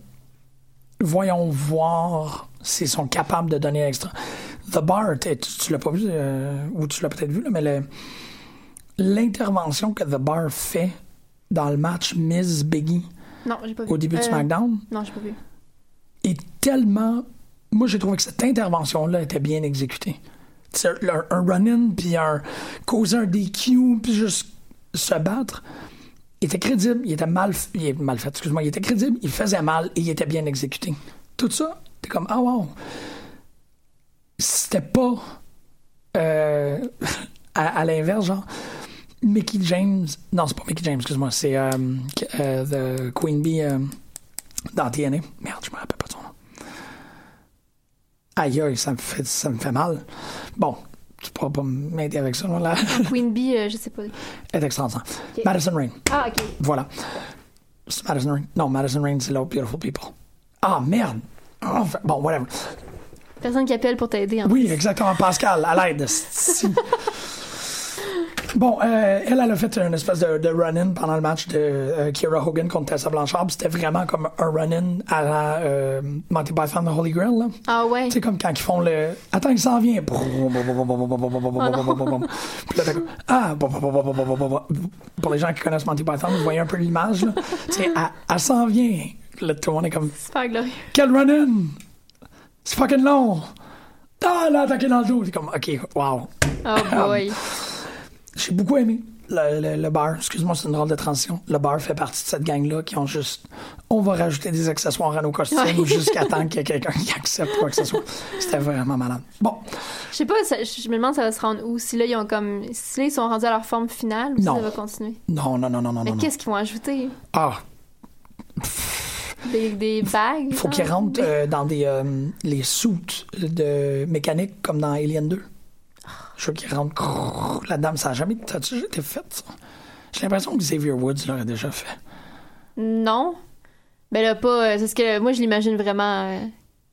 Voyons voir s'ils sont capables de donner extra. The Bar, t'es- tu, tu l'as pas vu, euh, ou tu l'as peut-être vu, là, mais l'intervention que The Bar fait dans le match Miz Biggie Non, j'ai pas vu. au début de Euh, SmackDown Non, j'ai pas vu. Tellement. Moi, j'ai trouvé que cette intervention-là était bien exécutée. Un, un run-in, puis un causer un DQ, puis juste se battre. il était crédible, il était mal, il mal fait, excuse-moi, il était crédible, il faisait mal et il était bien exécuté. Tout ça, t'es comme, ah wow. C'était pas euh, à, l'inverse, genre, Mickey James, non, c'est pas Mickey James, excuse-moi, c'est euh, euh, The Queen Bee euh, dans TNA. Merde, je me rappelle pas de. Aïe, aïe, ça me fait, ça me fait mal. Bon, tu pourras pas m'aider avec ça, là. Queen Bee, euh, je sais pas. Elle est extraordinaire. Madison Rain. Ah, ok. Voilà. C'est Madison Rain. Non, Madison Rain, c'est Love Beautiful People. Ah, merde. Ah, bon, whatever. Personne qui appelle pour t'aider. en Oui, exactement. Pascal, à l'aide. Bon, euh, elle, elle a fait une espèce de, de run-in pendant le match de euh, Kira Hogan contre Tessa Blanchard. C'était vraiment comme un run-in à la euh, Monty Python The Holy Grail. Là. Ah ouais. C'est comme quand ils font le. Attends, il s'en vient. Puis là, Ah, pour les gens qui connaissent Monty Python, vous voyez un peu l'image. Tu sais, elle, elle s'en vient. Là, tout le monde est comme. Super glorieux. Quel run-in! C'est fucking long! Ah, là, attaqué dans le dos. C'est comme, ok, wow. Oh boy. J'ai beaucoup aimé le, le, le bar. Excuse-moi, c'est une drôle de transition. Le bar fait partie de cette gang-là qui ont juste. On va rajouter des accessoires à nos costumes Ouais. jusqu'à temps qu'il y ait quelqu'un qui accepte quoi que ce soit. C'était vraiment malade. Bon, Je sais pas, ça- je me demande ça va se rendre où? Si là, ils ont comme. Si là, ils sont rendus à leur forme finale ou Non. si ça va continuer? non, non, non, non, non. Mais qu'est-ce qu'ils vont ajouter? Ah, Des, des bagues? il faut qu'ils rentrent euh, dans des euh, les suits de mécanique comme dans Alien 2. Je veux rentrent crrr, là-dedans. mais Ça a jamais, ça a-tu déjà été fait, ça? J'ai l'impression que Xavier Woods l'aurait déjà fait. Non. Ben là, pas. euh, C'est ce que moi, je l'imagine vraiment euh,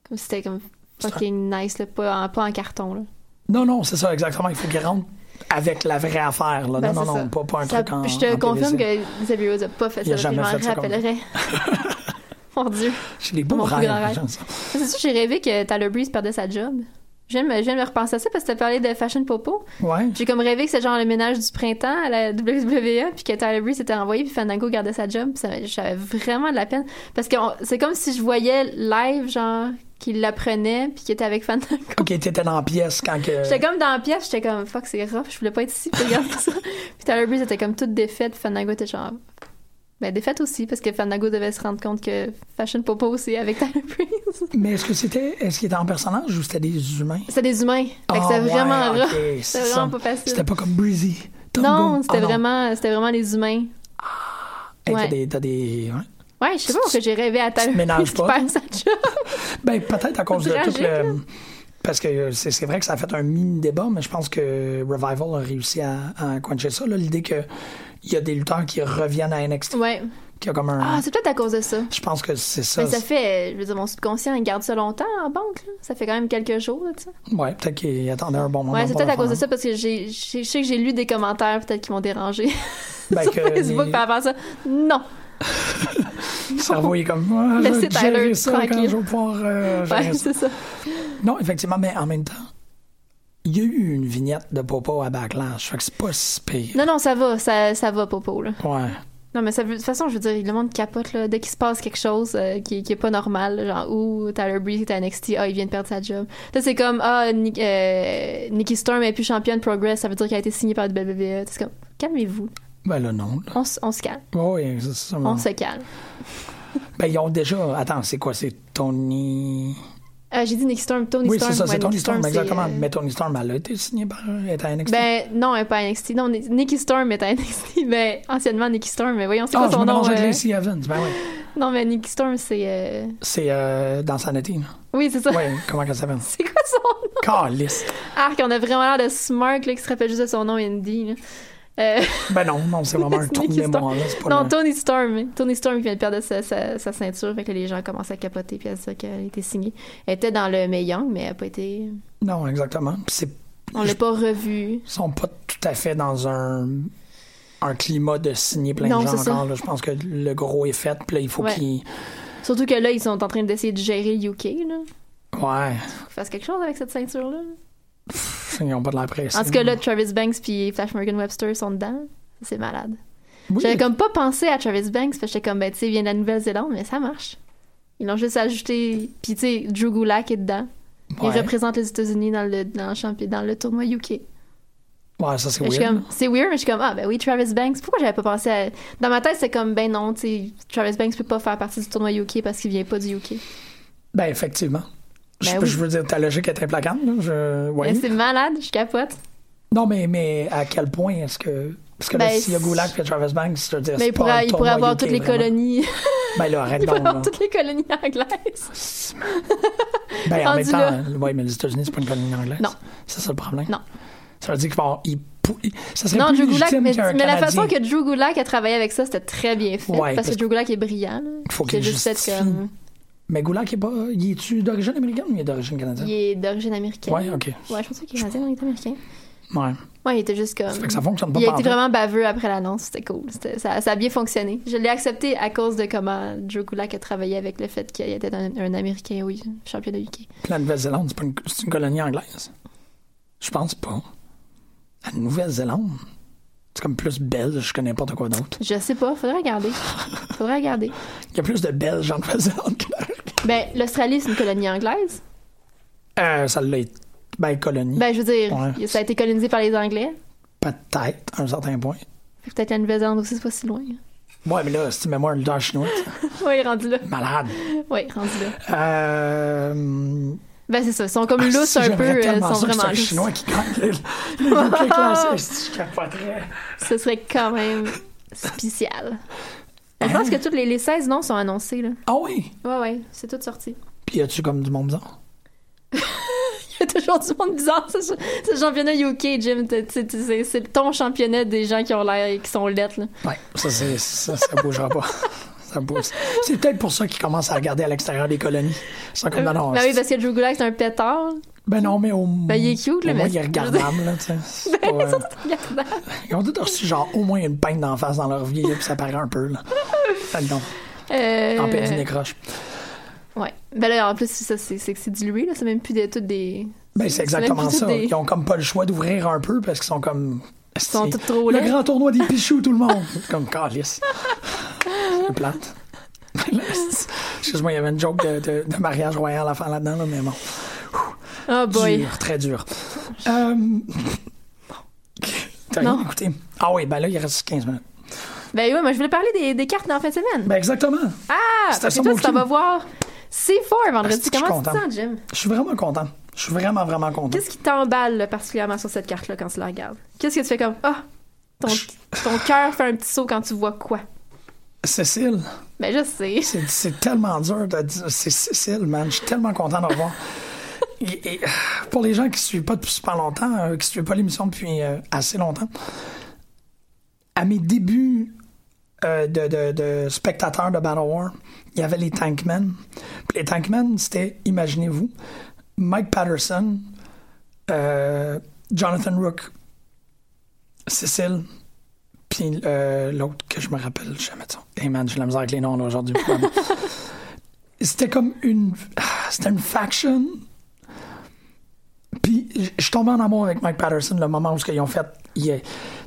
comme si c'était comme fucking nice, là, pas, en, pas en carton. Là. Non, non, c'est ça, exactement. Il faut qu'ils rentrent avec la vraie affaire. Là. Ben, non, non, non, pas, pas un Ça- truc en Je te en confirme PVC. que Xavier Woods a pas fait ça. Je jamais m'en fait ça comme- rappellerai. Mon Dieu. J'ai des beaux rêves. C'est sûr, j'ai rêvé que Tyler Breeze perdait sa job. Je viens, de me, je viens de me repenser à ça parce que t'as parlé de Fashion Popo. Ouais. J'ai comme rêvé que c'était genre le ménage du printemps à la WWE puis que Tyler Breeze s'était envoyé puis Fandango gardait sa job. Puis ça- J'avais vraiment de la peine parce que c'est comme si je voyais live genre qu'il l'apprenait puis qu'il était avec Fandango. Ok, t'étais dans la pièce quand que. J'étais comme dans la pièce, j'étais comme fuck c'est rough, je voulais pas être ici pour regarder ça. Puis Tyler Breeze était comme toute défaite, puis Fandango était genre ben défaite aussi parce que Fandango devait se rendre compte que Fashion Popo aussi avec Tyler Breeze. Mais est-ce que c'était. Est-ce qu'il était en personnage ou c'était des humains? C'était des humains. Fait que Ah, c'était ouais, vraiment C'était vraiment pas facile. C'était pas comme Breezy. Non, c'était Ah, vraiment c'était vraiment les humains. Hey, ouais. T'as des. T'as des ouais. Ouais, je sais pas pourquoi j'ai rêvé à Tyler Breeze qui perd sa job. Ben, peut-être à cause de Tragique, tout le. Parce que c'est vrai que ça a fait un mini-débat, mais je pense que Revival a réussi à, à quencher ça. là, L'idée qu'il y a des lutteurs qui reviennent à NXT. Ouais. Qui a comme un. Ah, c'est peut-être à cause de ça. je pense que c'est ça. Mais ça fait, je veux dire, mon subconscient, il garde ça longtemps en banque. Là. Ça fait quand même quelques jours, tu sais. Ouais, peut-être qu'il attendait un bon moment. Ouais, c'est peut-être à cause de ça parce que j'ai, je sais que j'ai lu des commentaires peut-être qui m'ont dérangé Ben, sur Facebook les- par rapport à ça. Non. Le cerveau il est comme. Ah, je Laissez Tyler tranquille. je vais pouvoir euh, Ouais, c'est ça. Non, effectivement, mais en même temps, il y a eu une vignette de Popo à Backlash. Fait que c'est pas si pire. Non, non, ça va, ça, ça va, Popo, là. Ouais. Non, mais ça veut, de toute façon, je veux dire, le monde capote, là. Dès qu'il se passe quelque chose euh, qui, qui est pas normal, là, genre, ou Tyler Breeze est à NXT, ah, il vient de perdre sa job. Là, c'est comme, ah, Nick- euh, Nikki Storm est plus championne Progress, ça veut dire qu'elle a été signée par le WWE. C'est comme, calmez-vous. Ben là, non. là. On, on se calme. Oui, c'est ça. On se calme. Ben, ils ont déjà. Attends, c'est quoi C'est Tony. Euh, j'ai dit Nikki Storm, Tony oui, Storm. c'est ça, c'est ouais, Tony Storm, exactement. euh, Mais Tony Storm, elle a été signée par. Est à NXT. Ben, non, elle est pas à NXT. Non, Ni- Nikki Storm est à NXT. Ben, anciennement Nikki Storm, mais voyons, c'est ah, quoi je son nom? euh, Lacey Evans. Ben oui. Non, mais Nikki Storm, c'est. euh, C'est euh, dans Sanity. là. Oui, c'est ça. Oui, comment elle s'appelle? C'est quoi son nom? Calice. Arc, on a vraiment l'air de smart, là, qui se rappelle juste de son nom indie, là. Euh, Ben non, non, c'est vraiment un trou de mémoire. là, pas non, le- Tony Storm. Tony Storm qui vient de perdre sa, sa, sa ceinture, fait que les gens commencent à capoter puis à se dire qu'elle a été signée. Elle était dans le Mae Young, mais elle a pas été. Non, exactement. Puis c'est On l'a pas revue. Ils sont pas tout à fait dans un un climat de signer plein Non, de gens encore. là. Je pense que le gros est fait. Puis là, il faut Ouais. qu'ils. Surtout que là, ils sont en train d'essayer de gérer le UK, là. Ouais. Faut faire quelque chose avec cette ceinture-là. Ils ont pas de la presse. En tout cas, là, Travis Banks puis Flash Morgan Webster sont dedans. C'est malade. Oui. J'avais comme pas pensé à Travis Banks, parce que j'étais comme, ben, tu sais, il vient de la Nouvelle-Zélande, mais ça marche. Ils l'ont juste ajouté. Puis, tu sais, Drew Gulak est dedans. Il représente les États-Unis dans le, dans, le dans le tournoi UK. Ouais, ça, c'est weird. c'est weird, mais je suis comme, ah, ben oui, Travis Banks. Pourquoi j'avais pas pensé à. Dans ma tête, c'est comme, ben non, tu sais, Travis Banks peut pas faire partie du tournoi UK parce qu'il vient pas du UK. Ben, effectivement. Je, Ben oui. je veux dire, ta logique est implacable. Là. Je... Mais c'est malade, je capote. Non, mais, mais à quel point est-ce que. Parce que là, Ben, s'il y a Gulak et Travis Banks, je veux dire, Mais c'est il pourrait, il avoir UK, toutes les vraiment. colonies. Ben là, arrête il pourrait avoir là. toutes les colonies anglaises. Ben, en même temps, là. oui, mais les États-Unis, c'est pas une colonie anglaise. Non. C'est ça le problème. Non. Ça veut dire qu'il va avoir. il Ça serait Non, plus Drew Gulak, mais, la façon que Drew Gulak a travaillé avec ça, c'était très bien fait. Ouais, parce parce que Drew Gulak est brillant. Là. Il faut qu'il juste justifie. comme. Mais Gulak, il est pas. Il est-tu d'origine américaine ou il est d'origine canadienne? Il est d'origine américaine. Ouais, ok. Ouais, je pense qu'il est canadien, il est américain. Ouais. Ouais, il était juste comme. Ça fait que ça fonctionne pas Il a par été tout. vraiment baveux après l'annonce, c'était cool. C'était- Ça, ça a bien fonctionné. Je l'ai accepté à cause de comment Drew Gulak a travaillé avec le fait qu'il était un, un Américain, oui, champion de UK. La Nouvelle-Zélande, c'est pas une, c'est une colonie anglaise? Je pense pas. La Nouvelle-Zélande? C'est comme plus belge que n'importe quoi d'autre. Je sais pas, faudrait regarder. Faudrait regarder. Il y a plus de belges en Nouvelle-Zélande que. Ben, l'Australie, c'est une colonie anglaise. Euh, ça l'a été. Ben, colonie. Ben, je veux dire, Ouais. ça a été colonisé par les Anglais. Peut-être, à un certain point. Peut-être la Nouvelle-Zélande aussi, c'est pas si loin. Ouais, mais là, c'est mémoire le chinois. Oui, rendu là. Malade. Oui, rendu là. Euh... Ben, c'est ça. Ils sont comme ah, lousses si, un peu. euh, Ils tellement sont ça c'est vraiment un lousses. chinois qui gagne le, le UK Classic. Je capoterais. Ce serait quand même spécial. Je pense que tous les, les 16 noms sont annoncés, là. Ah oui? Ouais, ouais, c'est tout sorti. Puis y a-tu comme du monde bizarre? Il y a toujours du monde bizarre, ce, ce championnat UK, Jim. C'est c'est ton championnat des gens qui ont l'air, qui sont lettres, là. Ouais, ça, c'est, ça, ça bougera pas. Ça bouge. C'est peut-être pour ça qu'ils commencent à regarder à l'extérieur des colonies. C'est comme, non, non. ben oui, parce que Drew Gulak, c'est un pétard. Ben non, mais au Ben, il est cute, au là, moins, il est regardable, là, tu sais. Ben, pas, euh, Regardez. Ils ont tous reçu, genre, au moins une peine d'en face dans leur vie, là, puis ça paraît un peu, là. Fait non, Euh, tempête décroche. Ouais. Ben là, en plus, c'est ça, c'est que c'est dilué, là. C'est même plus des, toutes des. Ben, c'est exactement ça. des- Ils ont comme pas le choix d'ouvrir un peu parce qu'ils sont comme. Ils sont tous trop Le grand tournoi des pichous, tout le monde. comme calice. C'est plate. Excuse-moi, il y avait une joke de, de- de mariage royal à faire là-dedans, là, mais bon. Oh boy. Dur, très dur. Euh... T'as Non. écouté? Ah oui, ben là, il reste 15 minutes. Ben oui, moi, je voulais parler des, des cartes dans la fin de semaine. Ben exactement. ah, parce que toi, tu t'en vas voir C4 vendredi. Comment tu te sens, Jim? Je suis vraiment content. Je suis vraiment, vraiment content. Qu'est-ce qui t'emballe particulièrement sur cette carte-là quand tu la regardes? Qu'est-ce que tu fais comme Ah! ton, ton cœur fait un petit saut quand tu vois quoi? Cécile, Ben je sais. c'est, c'est tellement dur de dire. C'est Cécile, man. Je suis tellement content de revoir. Et, et, pour les gens qui ne suivent pas depuis super longtemps, euh, qui ne suivent pas l'émission depuis euh, assez longtemps, à mes débuts euh, de, de, de spectateur de Battle War, il y avait les Tankmen. Puis les Tankmen, c'était, imaginez-vous, Mike Patterson, Jonathan Rook, Cécile, puis euh, l'autre que je me rappelle jamais de son. Hey man, j'ai la misère avec les noms aujourd'hui. C'était comme une. C'était une faction. Puis je- suis tombé en amour avec Mike Patterson le moment où ils ont fait.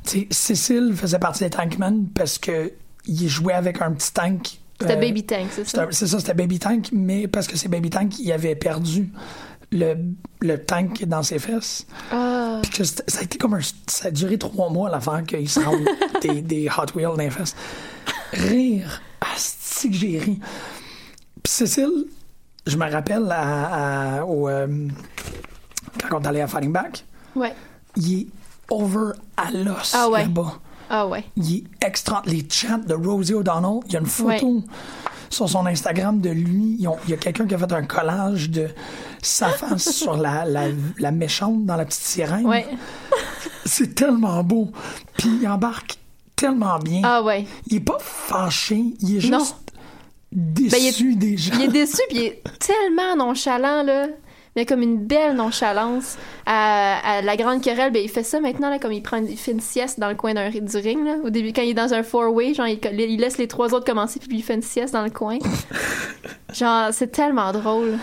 sais, Cécile faisait partie des Tankmen parce que il jouait avec un petit tank. C'était euh, Baby Tank, c'est ça? C'est ça, c'était Baby Tank, mais parce que c'est Baby Tank, il avait perdu le, le tank dans ses fesses. Ah. Ça a été comme un. Ça a duré trois mois l'affaire qu'il se rende des, des Hot Wheels dans les fesses. Rire. Asti que j'ai ri. Puis Cécile, je me rappelle à, à- au, euh, quand on est allé à Fighting Back, Ouais. il est over à l'os Ah ouais. là-bas. Ah ouais. Il est extra. Les chants de Rosie O'Donnell, il y a une photo sur son Instagram de lui. Ont- Il y a quelqu'un qui a fait un collage de sa face sur la, la, la méchante dans la petite sirène. Ouais. C'est tellement beau. Puis il embarque tellement bien. Ah ouais. Il est pas fâché, il est juste Non. déçu Ben, il est- des gens. Il est déçu, puis il est tellement nonchalant, là. Mais comme une belle nonchalance. À, à la grande querelle, ben, il fait ça maintenant, là, comme il, prend, il fait une sieste dans le coin d'un, du ring. Là. Au début, quand il est dans un four-way, genre, il, il laisse les trois autres commencer, puis il fait une sieste dans le coin. genre, c'est tellement drôle.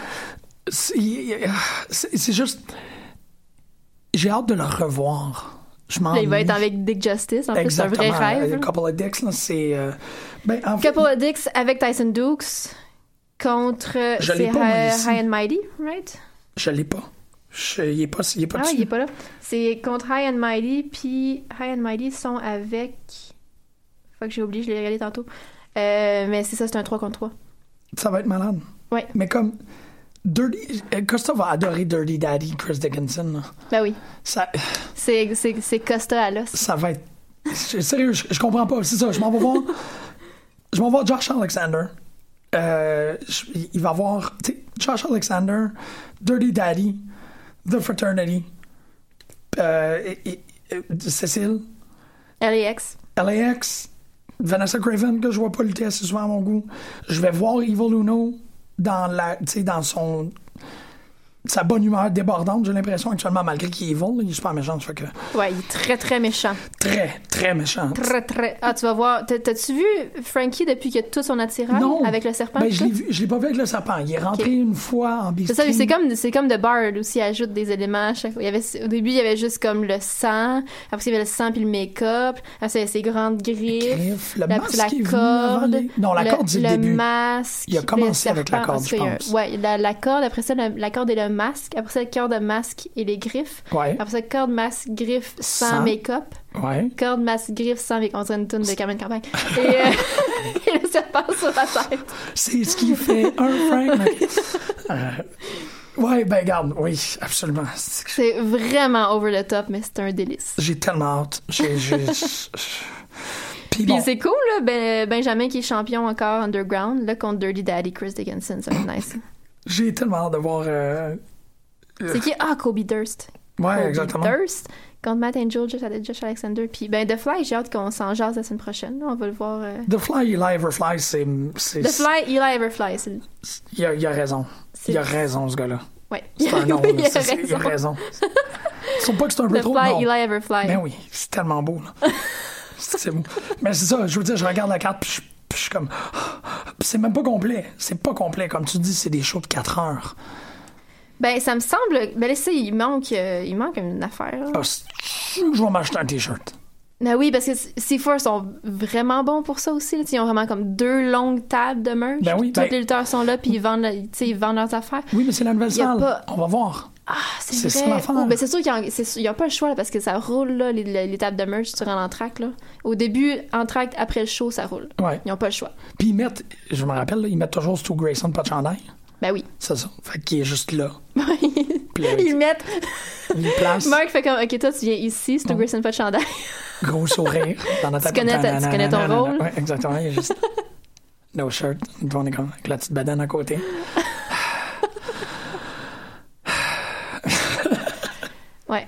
C'est juste. J'ai hâte de le revoir. Je m'en Là, il va être avec Dick Justice, en plus, c'est un vrai rêve. A couple of dicks, là, c'est. euh, ben, en fait, Couple of Dicks avec Tyson Dukes contre. Je l'ai c'est pas, High. High and Mighty, right? je l'ai pas. Je- il est pas, il est pas Ah, dessus. il est pas là. C'est contre High and Mighty, puis High and Mighty sont avec. Faut que j'ai oublié, je l'ai regardé tantôt. Euh, mais c'est ça, c'est un 3 contre 3. Ça va être malade. Ouais. Mais comme. Dirty. euh, Costa va adorer Dirty Daddy, Chris Dickinson. là. Ben oui. Ça, C'est, c'est, c'est Costa à l'os. ça va être. Sérieux, je, je comprends pas. C'est ça, je m'en vais voir. je m'en vais voir Josh Alexander. Euh, je- il va voir tu sais, Josh Alexander, Dirty Daddy, The Fraternity, euh, et- et- et- Cécile, LAX. LAX, Vanessa Craven, que je vois pas lutter assez souvent à mon goût. Je vais voir Evil Uno dans la, dans son sa bonne humeur débordante, j'ai l'impression actuellement, malgré qu'il est evil, là, il est super méchant, ça fait que Ouais, il est très, très méchant. très, très méchant. Très, très. Ah, tu vas voir. T'as- T'as-tu vu Frankie depuis qu'il a tout son attirail Non. avec le serpent? Ben, je l'ai vu, je l'ai pas vu avec le serpent. Il est rentré une fois en C'est ça, c'est comme, c'est comme The Bard aussi, il ajoute des éléments. à chaque fois. Il y avait, au début, il y avait juste comme le sang. Après, il y avait le sang puis le make-up. Après, il y avait ses grandes griffes. Griffes. Le la, masque la corde. les- Non, la le, corde, c'est le début. masque. Il a commencé le avec la corde, je a pense. Ouais, la, la corde, après ça, le- la corde et le masque. Après ça, le corde, masque et les griffes. Ouais. Après ça, corde, masque, griffes sans Sans. make-up. Ouais. Corde, masque, griffes sans make-up. On dirait une toune de Carmen Campagne. Et, euh, et le serpent sur la tête. C'est ce qui fait un mais- Euh, ouais, ben garde, oui, absolument. C'est- C'est vraiment over the top, mais c'est un délice. J'ai tellement hâte. J'ai, Puis bon, c'est cool, là, Ben- Benjamin qui est champion encore underground, là, contre Dirty Daddy Chris Dickinson, être nice. J'ai tellement hâte de voir. euh, C'est qui? Ah, Kobe Durst. Ouais, Kobe exactement. Durst contre Matt Angel, Josh, Josh Alexander. Puis ben, The Fly, j'ai hâte qu'on s'en jase la semaine prochaine. On va le voir. euh. The Fly, Eli Everfly, c'est. The Fly, Eli Everfly. C'est... Il a, il a raison. Il a raison, ce gars-là. Ouais. C'est un nom, il a C'est- c'est- Il a raison. raison. Ils sont pas que c'est un peu The trop. Fly, non. Eli Everfly. Ben oui, c'est tellement beau, là. c'est c'est beau. Mais c'est ça, je veux dire, je regarde la carte, puis je, puis je suis comme. C'est même pas complet. C'est pas complet. Comme tu dis, c'est des shows de 4 heures. Ben, ça me semble. Ben, là, ça, il manque, euh, il manque une affaire. Ah, je vais m'acheter un t-shirt? Ben oui, parce que C4 sont vraiment bons pour ça aussi. là. Ils ont vraiment comme deux longues tables de merch. Ben oui, Tous ben- les lutteurs sont là, puis ils vendent, ils vendent leurs affaires. Oui, mais c'est la nouvelle salle. pas- On va voir. Ah, c'est vrai. Oh, ben c'est sûr qu'il n'y a, pas le choix là, parce que ça roule là, tables de merch durant l'entracte. Au début, entracte, après le show, ça roule. Ouais. Ils n'ont pas le choix. Puis ils mettent, je me rappelle, là, ils mettent toujours Stu Grayson pas de chandail. Ben oui. C'est ça. Fait qu'il est juste là. Puis Ils mettent. il place, Mark fait comme Ok, toi, tu viens ici, c'est Grayson pas de chandail. gros sourire dans notre Tu connais ta- tu connais ton rôle. Ouais, exactement. Il est juste. No shirt. Avec la petite badane à côté. Ouais.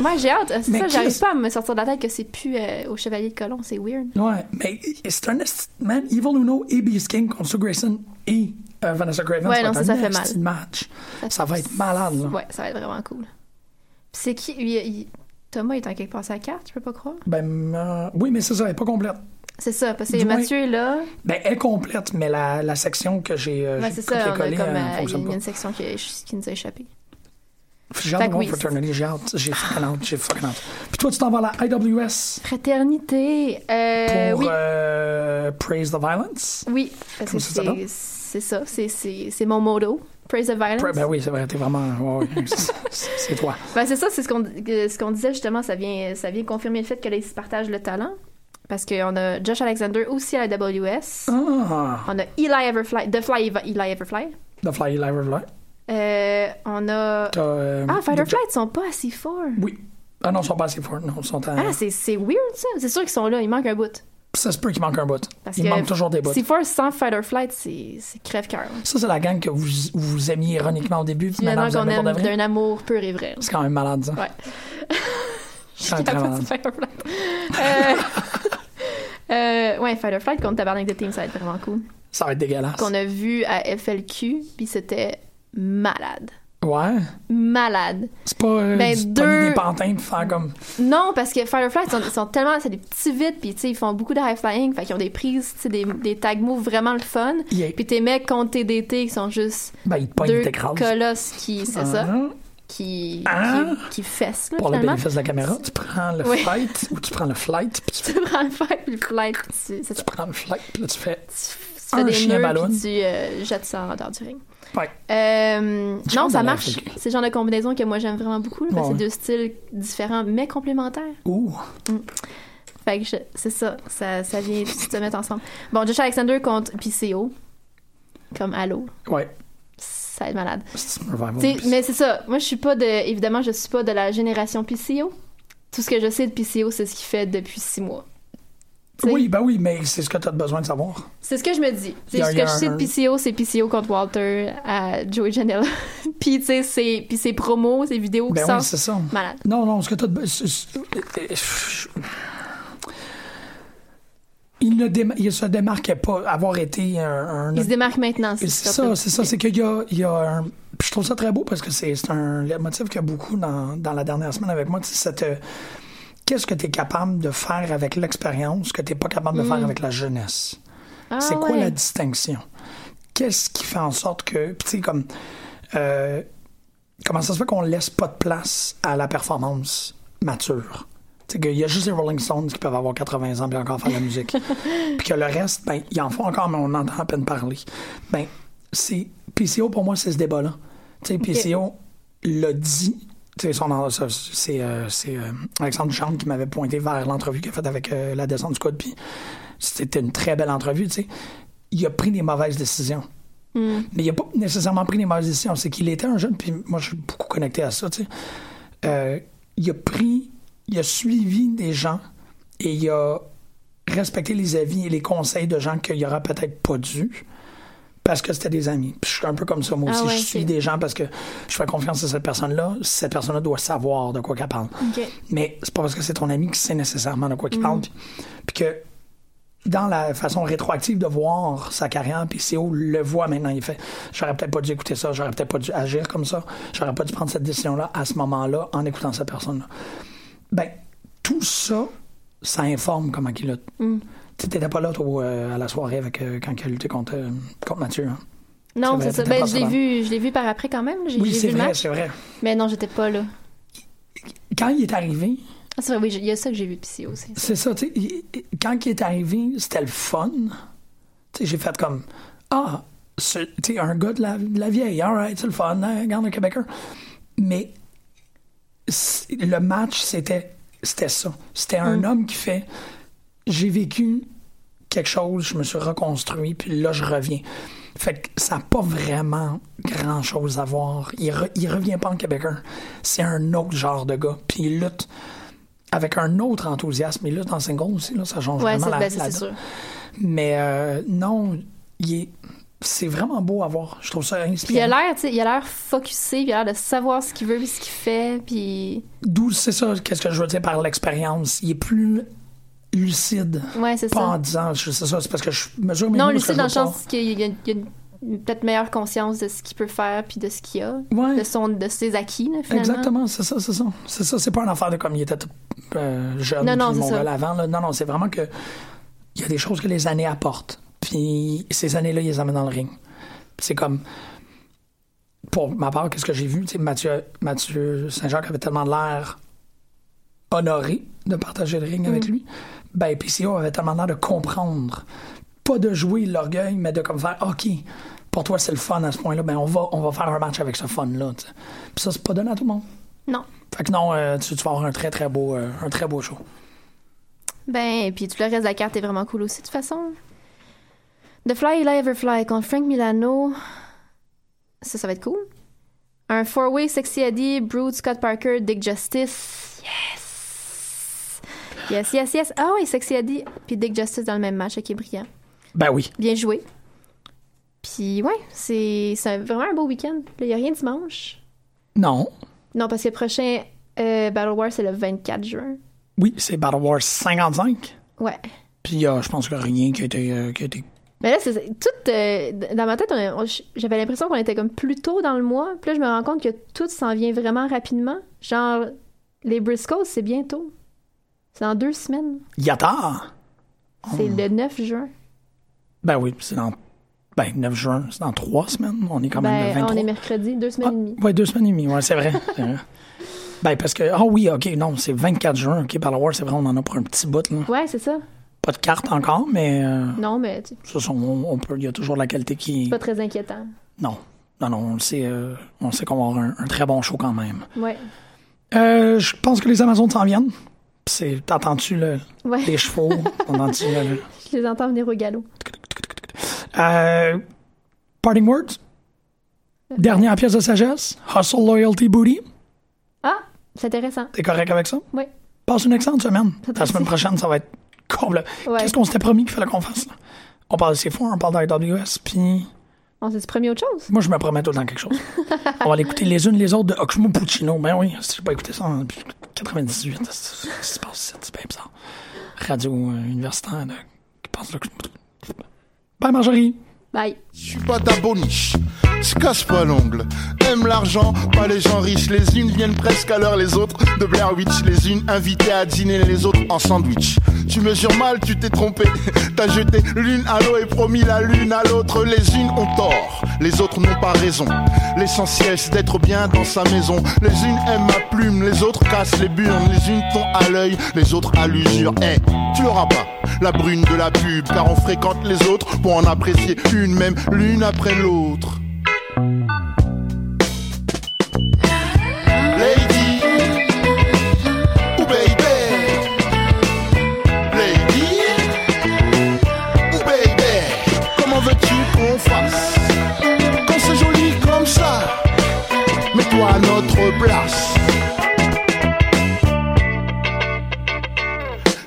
Moi, j'ai hâte. C'est Mais ça, j'arrive pas à me sortir de la tête que c'est plus euh, au Chevalier de Colomb. C'est weird. Ouais, mais c'est un man. Evil Uno et Beast King contre Grayson et euh, Vanessa Craven. Ouais, ça non, ça, ça fait mal. match. Ça va être malade, là. Ouais, ça va être vraiment cool. Puis c'est qui? Il- il- Thomas est en quelque part sa carte, je peux pas croire? Ben, euh, oui, mais c'est ça, elle est pas complète. C'est ça, parce que Mathieu est là. Ben, elle est complète, mais la, la section que j'ai Ouais, j'ai c'est ça, on a copié-collé, comme, il y a une section qui, qui nous a échappé. J'ai hâte de oui, Fraternity, j'ai hâte, j'ai fucking hâte, j'ai fucking hâte. Puis toi, tu t'en vas à la IWS Fraternité. Euh, pour oui. euh, Praise the Violence. Oui, Comment ça c'est c'est ça, c'est- c'est c'est mon motto. Praise the violence. Ben oui, c'est vrai, t'es vraiment. ouais, c'est- c'est toi. Ben, c'est ça, c'est ce qu'on euh, ce qu'on disait justement, ça vient, ça vient confirmer le fait que se partagent le talent. Parce qu'on a Josh Alexander aussi à la WS. Ah, On a Eli Everfly, The Fly Eli Eli Everfly. The Fly Live Live. Euh, on a. Euh, Ah, Fighter Dick- Flight, ils sont pas assez forts. Oui. Ah non, ils sont pas assez forts. Non, ils sont à... Ah, c'est weird ça. C'est sûr qu'ils sont là, il manque un bout. Ça se peut qu'il manque un bout. Parce Il que manque toujours des bouts. C4 sans Fighter Flight, c'est crève-cœur. Ça, c'est la gang que vous, vous aimiez ironiquement au début, puis maintenant qu'on aime d'un amour pur et vrai. C'est quand même malade, ça. Ouais. C'est quand même très malade. de Fighter Flight. Euh, euh, ouais, Fighter Flight contre Tabarnak de Team, ça va être vraiment cool. Ça va être dégueulasse. Qu'on a vu à FLQ, puis c'était malade. Ouais. Malade. C'est pas euh, Ben, deux- des pantins puis faire comme. Non, parce que Firefly, ils sont, ils sont tellement. C'est des petits vides, puis tu sais, ils font beaucoup de high flying, fait qu'ils ont des prises, tu sais, des, des tag moves vraiment le fun. Yeah. Puis tes mecs contre TDT qui sont juste Ben, il te deux colosses qui. C'est ça. Ah. Qui, Ah. qui, qui fessent, là, Pour le finalement. bénéfice de la caméra, tu prends le Oui. flight ou tu prends le flight, puis tu, Tu prends le fight, puis le flight, puis tu, ça. tu prends le flight, puis là tu fais. Tu fais Un des chien nœuds, puis tu euh, jettes ça en dehors du ring. Ouais. Euh, non, ça marche. C'est le genre de combinaison que moi j'aime vraiment beaucoup. Ouais, C'est deux styles différents mais complémentaires. Ouh. Fait que c'est ça, ça, ça vient se mettre ensemble. Bon, Josh Alexander contre PCO, comme Halo, Ouais. ça va être malade. Mais c'est ça. Moi, je suis pas de. Évidemment, je suis pas de la génération PCO. Tout ce que je sais de PCO, c'est ce qu'il fait depuis six mois. T'sais, Oui, ben oui, mais c'est ce que tu as besoin de savoir. C'est ce que je me dis. C'est ce que je sais de PCO, c'est PCO contre Walter à Joey Janela. puis, tu sais, c'est- puis ses promos, ses vidéos Ben qui oui, c'est ça. Malade. Non, non, ce que tu as Il ne déma- il se démarquait pas avoir été un. un- Il se démarque maintenant. c'est ça, c'est ça, c'est qu'il y a, il y a un. puis je trouve ça très beau parce que c'est un motif qu'il y a beaucoup dans, dans la dernière semaine avec moi. C'est cette. Qu'est-ce que tu es capable de faire avec l'expérience que tu n'es pas capable de faire avec la jeunesse? Ah, c'est quoi ouais. la distinction? Qu'est-ce qui fait en sorte que. puis Tu sais, comme. euh, comment ça se fait qu'on laisse pas de place à la performance mature? Tu sais, qu'il y a juste les Rolling Stones qui peuvent avoir 80 ans et encore faire de la musique. puis que le reste, ben, ils en font encore, mais on entend à peine parler. Ben, c'est. PCO, pour moi, c'est ce débat-là. Tu sais, PCO l'a dit. C'est euh, euh, Alexandre Duchamp qui m'avait pointé vers l'entrevue qu'il a faite avec euh, la descente du code. Puis c'était une très belle entrevue, tu sais. Il a pris des mauvaises décisions. Hmm. Mais il n'a pas nécessairement pris des mauvaises décisions. C'est qu'il était un jeune, puis moi, je suis beaucoup connecté à ça, tu sais. Il a pris, il a suivi des gens et il a respecté les avis et les conseils de gens qu'il aurait peut-être pas dû parce que c'était des amis. Puis je suis un peu comme ça, moi Ah aussi. ouais, je suis des gens parce que je fais confiance à cette personne-là. Cette personne-là doit savoir de quoi qu'elle parle. Mais c'est pas parce que c'est ton ami qui sait nécessairement de quoi Mm. il parle. Puis, puis que dans la façon rétroactive de voir sa carrière, puis CO le voit maintenant, il fait j'aurais peut-être pas dû écouter ça, j'aurais peut-être pas dû agir comme ça, j'aurais pas dû prendre cette décision-là à ce moment-là en écoutant cette personne-là. Ben, tout ça, ça informe comment il a. Mm. Tu n'étais pas là, toi, euh, à la soirée avec, euh, quand il a lutté contre, euh, contre Mathieu. hein? Non, C'est ça. t'étais Ben, je l'ai vu, je l'ai vu par après quand même. Oui, c'est vrai, c'est vrai. Mais non, j'étais pas là. Quand il est arrivé, Ah, c'est vrai, oui, il y a ça que j'ai vu PCO aussi. C'est ça, tu sais, quand il est arrivé, c'était le fun. Tu sais, j'ai fait comme, ah, tu sais, un gars de la, de la vieille, alright, c'est le fun, hein, regarde un Québécois. Mais le match, c'était c'était ça. C'était un homme qui fait, j'ai vécu quelque chose, je me suis reconstruit, puis là, je reviens. Fait que ça n'a pas vraiment grand chose à voir. Il, re- il revient pas en Québécois. C'est un autre genre de gars. Puis il lutte avec un autre enthousiasme. Il lutte en single aussi, là, ça change Ouais, vraiment la, ben, la sûr. Mais euh, non, il est- c'est vraiment beau à voir. Je trouve ça Puis inspirant. sais, il a l'air focusé, puis il a l'air de savoir ce qu'il veut, puis ce qu'il fait, puis D'où c'est ça, qu'est-ce que je veux dire par l'expérience? Il est plus lucide. ouais, c'est Pas en ça. disant, sais ça, c'est parce que je mesure mes Non, c'est dans le sens qu'il y a, y a peut-être meilleure conscience de ce qu'il peut faire, puis de ce qu'il a, Ouais. de son, de ses acquis, là, finalement. Exactement, c'est ça, c'est ça. C'est ça, c'est pas une affaire de comme il était tout, euh, jeune, Non, non, puis c'est mon ça. gars avant. là. Non, non, c'est vraiment que il y a des choses que les années apportent. Puis ces années-là, ils les amènent dans le ring. C'est comme, pour ma part, qu'est-ce que j'ai vu? Mathieu, Mathieu Saint-Jacques avait tellement l'air honoré de partager le ring Mm. avec lui. Ben, PCO avait tellement l'air de comprendre. Pas de jouer l'orgueil, mais de comme faire, OK, pour toi, c'est le fun à ce point-là, ben on va, on va faire un match avec ce fun-là. Puis ça, c'est pas donné à tout le monde. Non. Fait que non, euh, tu, tu vas avoir un très très beau, euh, un très beau show. Ben, puis tout le reste de la carte est vraiment cool aussi, de toute façon. The Fly Eli Everfly contre Frank Milano. Ça, ça va être cool. Un four-way Sexy Eddie, Brood, Scott Parker, Dick Justice. Yes! Yes, yes, yes. Ah oui, Sexy Eddie puis Dick Justice dans le même match, ok, brillant. Ben oui. Bien joué. Puis ouais, c'est c'est vraiment un beau week-end. Il n'y a rien dimanche. Non. Non, parce que le prochain euh, Battle War, c'est le 24 juin. Oui, c'est Battle Wars 55. Ouais. Puis a, je pense que rien qui a été, euh, qui a été Mais là, c'est tout. euh, dans ma tête, j'avais l'impression qu'on était comme plus tôt dans le mois. Puis là, je me rends compte que tout s'en vient vraiment rapidement. Genre, les Briscoes, c'est bientôt. C'est dans deux semaines. Yata. C'est le 9 juin. Ben oui, c'est dans. Ben, 9 juin, c'est dans trois semaines. On est quand même le Ben, 23. on est mercredi, deux semaines et demie. Ah, ouais, deux semaines et demie, ouais, c'est vrai. Ben, parce que. Ah oui, ok, non, c'est 24 juin, ok, Wars, c'est vrai, on en a pour un petit bout, là. Ouais, c'est ça. Pas de carte encore, mais. euh, Non, mais tu- ça, on, on peut. Il y a toujours la qualité qui. c'est pas très inquiétant. Non. Non, non, on le sait, euh, on sait qu'on va avoir un, un très bon show quand même. Ouais. Euh, je pense que les Amazones s'en viennent. C'est, t'entends-tu le, Ouais. les chevaux? T'entends-tu le- Je les entends venir au galop. Euh, parting words? Dernière pièce de sagesse? Hustle, loyalty, booty? Ah, c'est intéressant. T'es correct avec ça? Oui. Passe une excellente semaine. La semaine prochaine, ça va être. Ouais. Qu'est-ce qu'on s'était promis qu'il fallait qu'on fasse? Là? On parle de C4, on parle d'AWS, puis On s'est promis autre chose? moi, je me promets tout le temps quelque chose. on va l'écouter les unes les autres de Oxmo Puccino. Ben oui, si j'ai pas écouté ça depuis 98, c'est ce qui se passe c'est bien bizarre. Radio euh, universitaire qui passe de Bye Marjorie! Bye. Je suis pas ta boniche, se casse pas l'ongle. Aime l'argent, pas les gens riches. Les unes viennent presque à l'heure, les autres de Blair Witch. Les unes invitées à dîner, les autres en sandwich. Tu mesures mal, tu t'es trompé. T'as jeté l'une à l'eau et promis la lune à l'autre. Les unes ont tort, les autres n'ont pas raison. L'essentiel c'est d'être bien dans sa maison. Les unes aiment ma plume, les autres cassent les burnes. Les unes t'ont à l'œil, les autres à l'usure. Eh, tu l'auras pas, la brune de la pub, car on fréquente les autres pour en apprécier une même l'une après l'autre. Lady, ou baby, lady, ou baby, comment veux-tu qu'on fasse quand c'est joli comme ça? Mets-toi à notre place.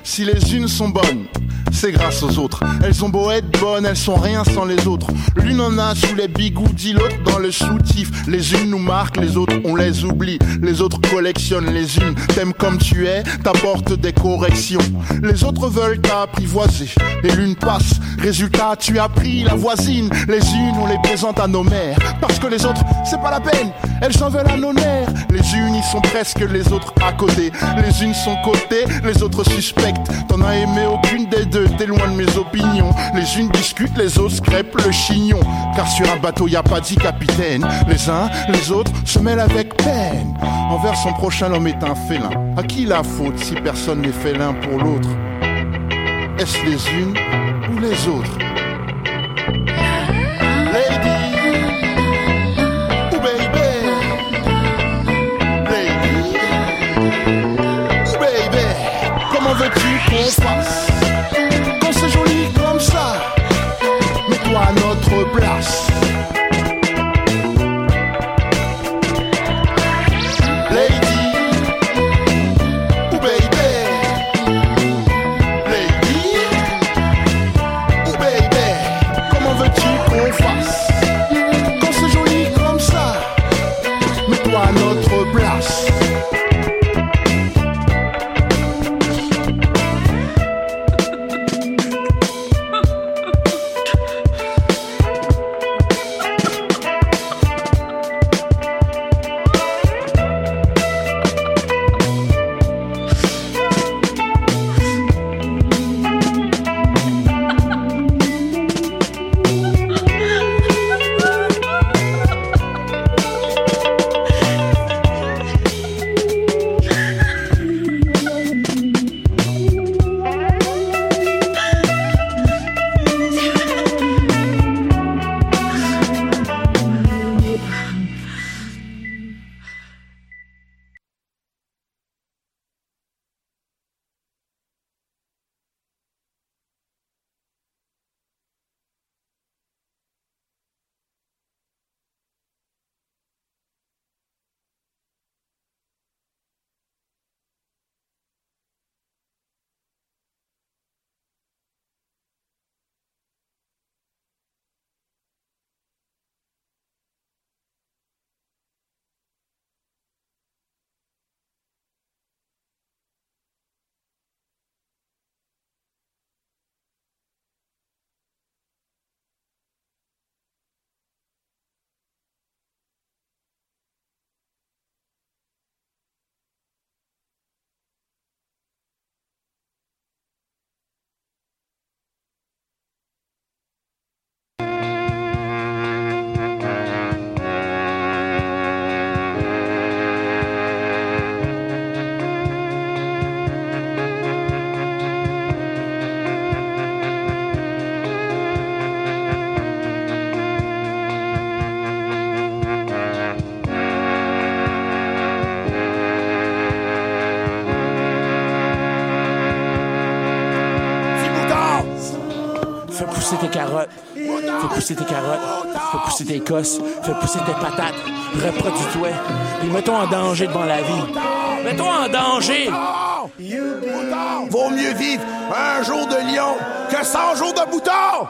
Si les unes sont bonnes, c'est grâce aux autres. Elles ont beau être bonnes, elles sont rien sans les autres. L'une en a sous les bigoudis, l'autre dans le soutif. Les unes nous marquent, les autres on les oublie. Les autres collectionnent les unes. T'aimes comme tu es, t'apportes des corrections. Les autres veulent t'apprivoiser. Et l'une passe, résultat tu as pris la voisine. Les unes on les présente à nos mères. Parce que les autres, c'est pas la peine, elles en veulent à nos nerfs. Les unes y sont presque, les autres à côté. Les unes sont cotées, les autres suspectes. T'en as aimé aucune des deux, t'es loin mes opinions. Les unes discutent, les autres crêpent le chignon. Car sur un bateau y a pas dix capitaines. Les uns, les autres se mêlent avec peine. Envers son prochain, l'homme est un félin. À qui la faute si personne n'est félin pour l'autre? Est-ce les unes ou les autres? Lady ou baby Lady ou baby Comment veux-tu qu'on fasse? Mets-toi à notre pousser tes carottes. Fais pousser tes cosses. Fais pousser tes patates. Reproduis-toi. Puis mets-toi en danger devant la vie. Mets-toi en danger. Vaut mieux vivre un jour de lion que 100 jours de bouton!